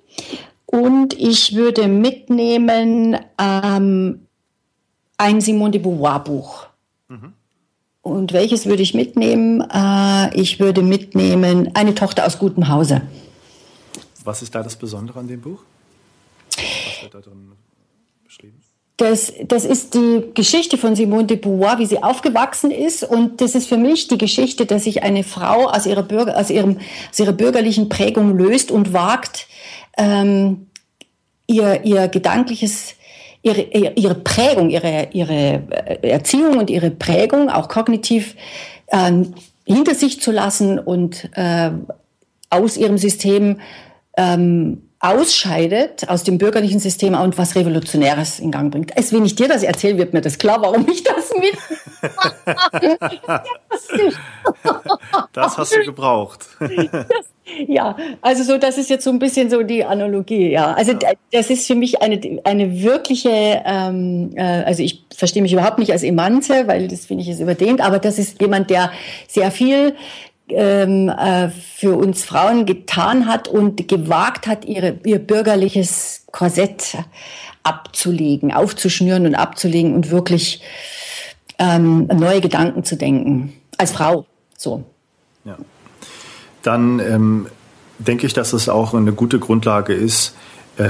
Und ich würde mitnehmen ähm, ein Simone de Beauvoir Buch. Mhm. Und welches würde ich mitnehmen? Äh, ich würde mitnehmen Eine Tochter aus gutem Hause. Was ist da das Besondere an dem Buch? Was wird da drin das, das ist die Geschichte von Simone de Beauvoir, wie sie aufgewachsen ist. Und das ist für mich die Geschichte, dass sich eine Frau aus ihrer, Bürger, aus ihrem, aus ihrer bürgerlichen Prägung löst und wagt, ähm, ihr, ihr gedankliches, ihre, ihre Prägung, ihre, ihre Erziehung und ihre Prägung auch kognitiv äh, hinter sich zu lassen und äh, aus ihrem System ähm, ausscheidet aus dem bürgerlichen System und was Revolutionäres in Gang bringt. Als wenn ich dir das erzähle, wird mir das klar, warum ich das mit. *laughs* das hast du gebraucht. *laughs* ja, also so, das ist jetzt so ein bisschen so die Analogie, ja. Also das ist für mich eine, eine wirkliche, ähm, äh, also ich verstehe mich überhaupt nicht als Emanze, weil das finde ich ist überdehnt, aber das ist jemand, der sehr viel ähm, äh, für uns Frauen getan hat und gewagt hat, ihre, ihr bürgerliches Korsett abzulegen, aufzuschnüren und abzulegen und wirklich ähm, neue Gedanken zu denken. Als Frau, so. Ja. Dann ähm, denke ich, dass es auch eine gute Grundlage ist, äh,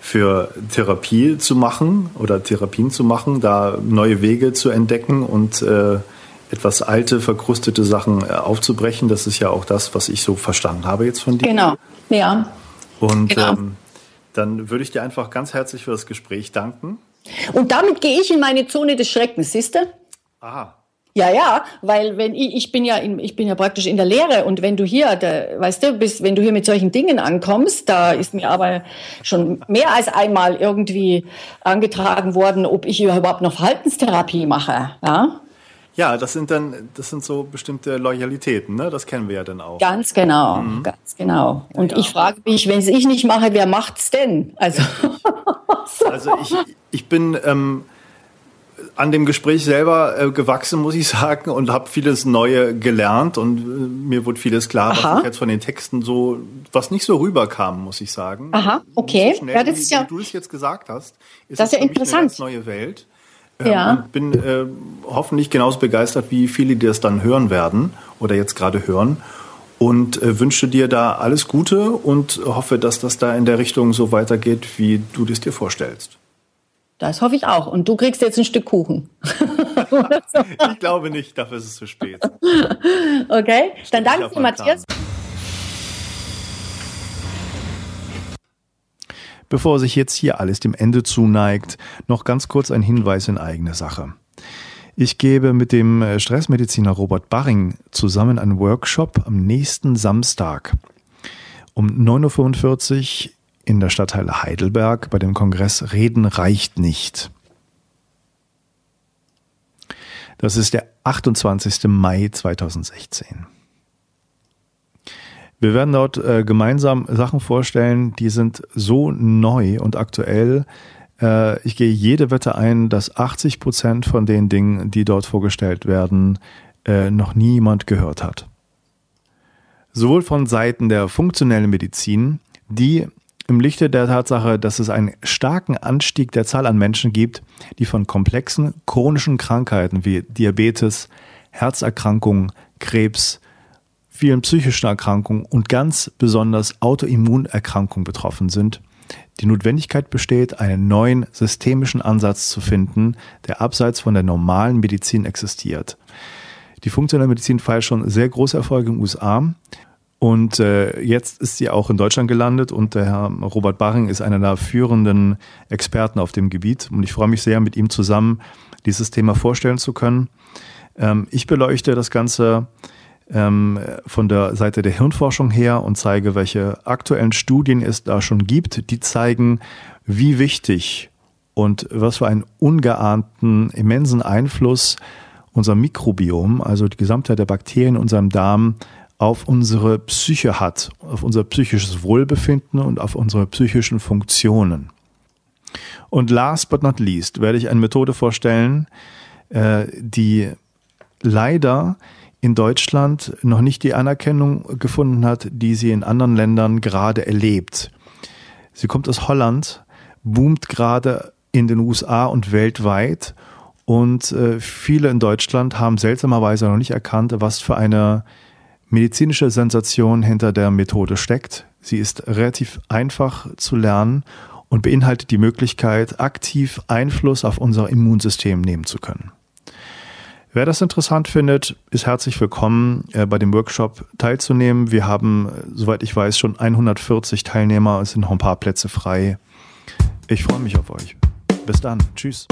für Therapie zu machen oder Therapien zu machen, da neue Wege zu entdecken und äh, etwas alte, verkrustete Sachen äh, aufzubrechen. Das ist ja auch das, was ich so verstanden habe jetzt von dir. Genau, ja. Und genau. Ähm, dann würde ich dir einfach ganz herzlich für das Gespräch danken. Und damit gehe ich in meine Zone des Schreckens, siehst du? Aha. Ja, ja, weil wenn ich, ich bin ja in, ich bin ja praktisch in der Lehre und wenn du hier, da, weißt du, bist, wenn du hier mit solchen Dingen ankommst, da ist mir aber schon mehr als einmal irgendwie angetragen worden, ob ich überhaupt noch Verhaltenstherapie mache, ja? Ja, das sind dann, das sind so bestimmte Loyalitäten, ne? Das kennen wir ja dann auch. Ganz genau, mhm. ganz genau. Und ja. ich frage mich, wenn es ich nicht mache, wer macht's denn? Also, *laughs* also ich, ich bin ähm, an dem Gespräch selber äh, gewachsen, muss ich sagen, und habe vieles Neue gelernt und äh, mir wurde vieles klar, Aha. was ich jetzt von den Texten so, was nicht so rüberkam, muss ich sagen. Aha, okay. So schnell, ja, das ist ja, wie du es jetzt gesagt hast, ist das ist ja interessant. eine ganz neue Welt. Ähm, ja. Und bin äh, hoffentlich genauso begeistert, wie viele, die das dann hören werden oder jetzt gerade hören. Und äh, wünsche dir da alles Gute und hoffe, dass das da in der Richtung so weitergeht, wie du das dir vorstellst. Das hoffe ich auch. Und du kriegst jetzt ein Stück Kuchen. *laughs* ich glaube nicht, dafür ist es zu spät. Okay, dann danke dir, Matthias. Bevor sich jetzt hier alles dem Ende zuneigt, noch ganz kurz ein Hinweis in eigene Sache. Ich gebe mit dem äh, Stressmediziner Robert Barring zusammen einen Workshop am nächsten Samstag um 9.45 Uhr in der Stadtteile Heidelberg bei dem Kongress Reden reicht nicht. Das ist der 28. Mai 2016. Wir werden dort äh, gemeinsam Sachen vorstellen, die sind so neu und aktuell. Äh, ich gehe jede Wette ein, dass 80 Prozent von den Dingen, die dort vorgestellt werden, äh, noch niemand gehört hat. Sowohl von Seiten der funktionellen Medizin, die im Lichte der Tatsache, dass es einen starken Anstieg der Zahl an Menschen gibt, die von komplexen chronischen Krankheiten wie Diabetes, Herzerkrankungen, Krebs, vielen psychischen Erkrankungen und ganz besonders Autoimmunerkrankungen betroffen sind, die Notwendigkeit besteht, einen neuen systemischen Ansatz zu finden, der abseits von der normalen Medizin existiert. Die funktionelle Medizin feiert schon sehr große Erfolge in den USA. Und äh, jetzt ist sie auch in Deutschland gelandet und der Herr Robert Baring ist einer der führenden Experten auf dem Gebiet. Und ich freue mich sehr, mit ihm zusammen dieses Thema vorstellen zu können. Ähm, ich beleuchte das Ganze ähm, von der Seite der Hirnforschung her und zeige, welche aktuellen Studien es da schon gibt, die zeigen, wie wichtig und was für einen ungeahnten, immensen Einfluss unser Mikrobiom, also die Gesamtheit der Bakterien in unserem Darm, auf unsere Psyche hat, auf unser psychisches Wohlbefinden und auf unsere psychischen Funktionen. Und last but not least werde ich eine Methode vorstellen, äh, die leider in Deutschland noch nicht die Anerkennung gefunden hat, die sie in anderen Ländern gerade erlebt. Sie kommt aus Holland, boomt gerade in den USA und weltweit und äh, viele in Deutschland haben seltsamerweise noch nicht erkannt, was für eine medizinische Sensation hinter der Methode steckt. Sie ist relativ einfach zu lernen und beinhaltet die Möglichkeit, aktiv Einfluss auf unser Immunsystem nehmen zu können. Wer das interessant findet, ist herzlich willkommen, äh, bei dem Workshop teilzunehmen. Wir haben, äh, soweit ich weiß, schon 140 Teilnehmer. Es sind noch ein paar Plätze frei. Ich freue mich auf euch. Bis dann. Tschüss.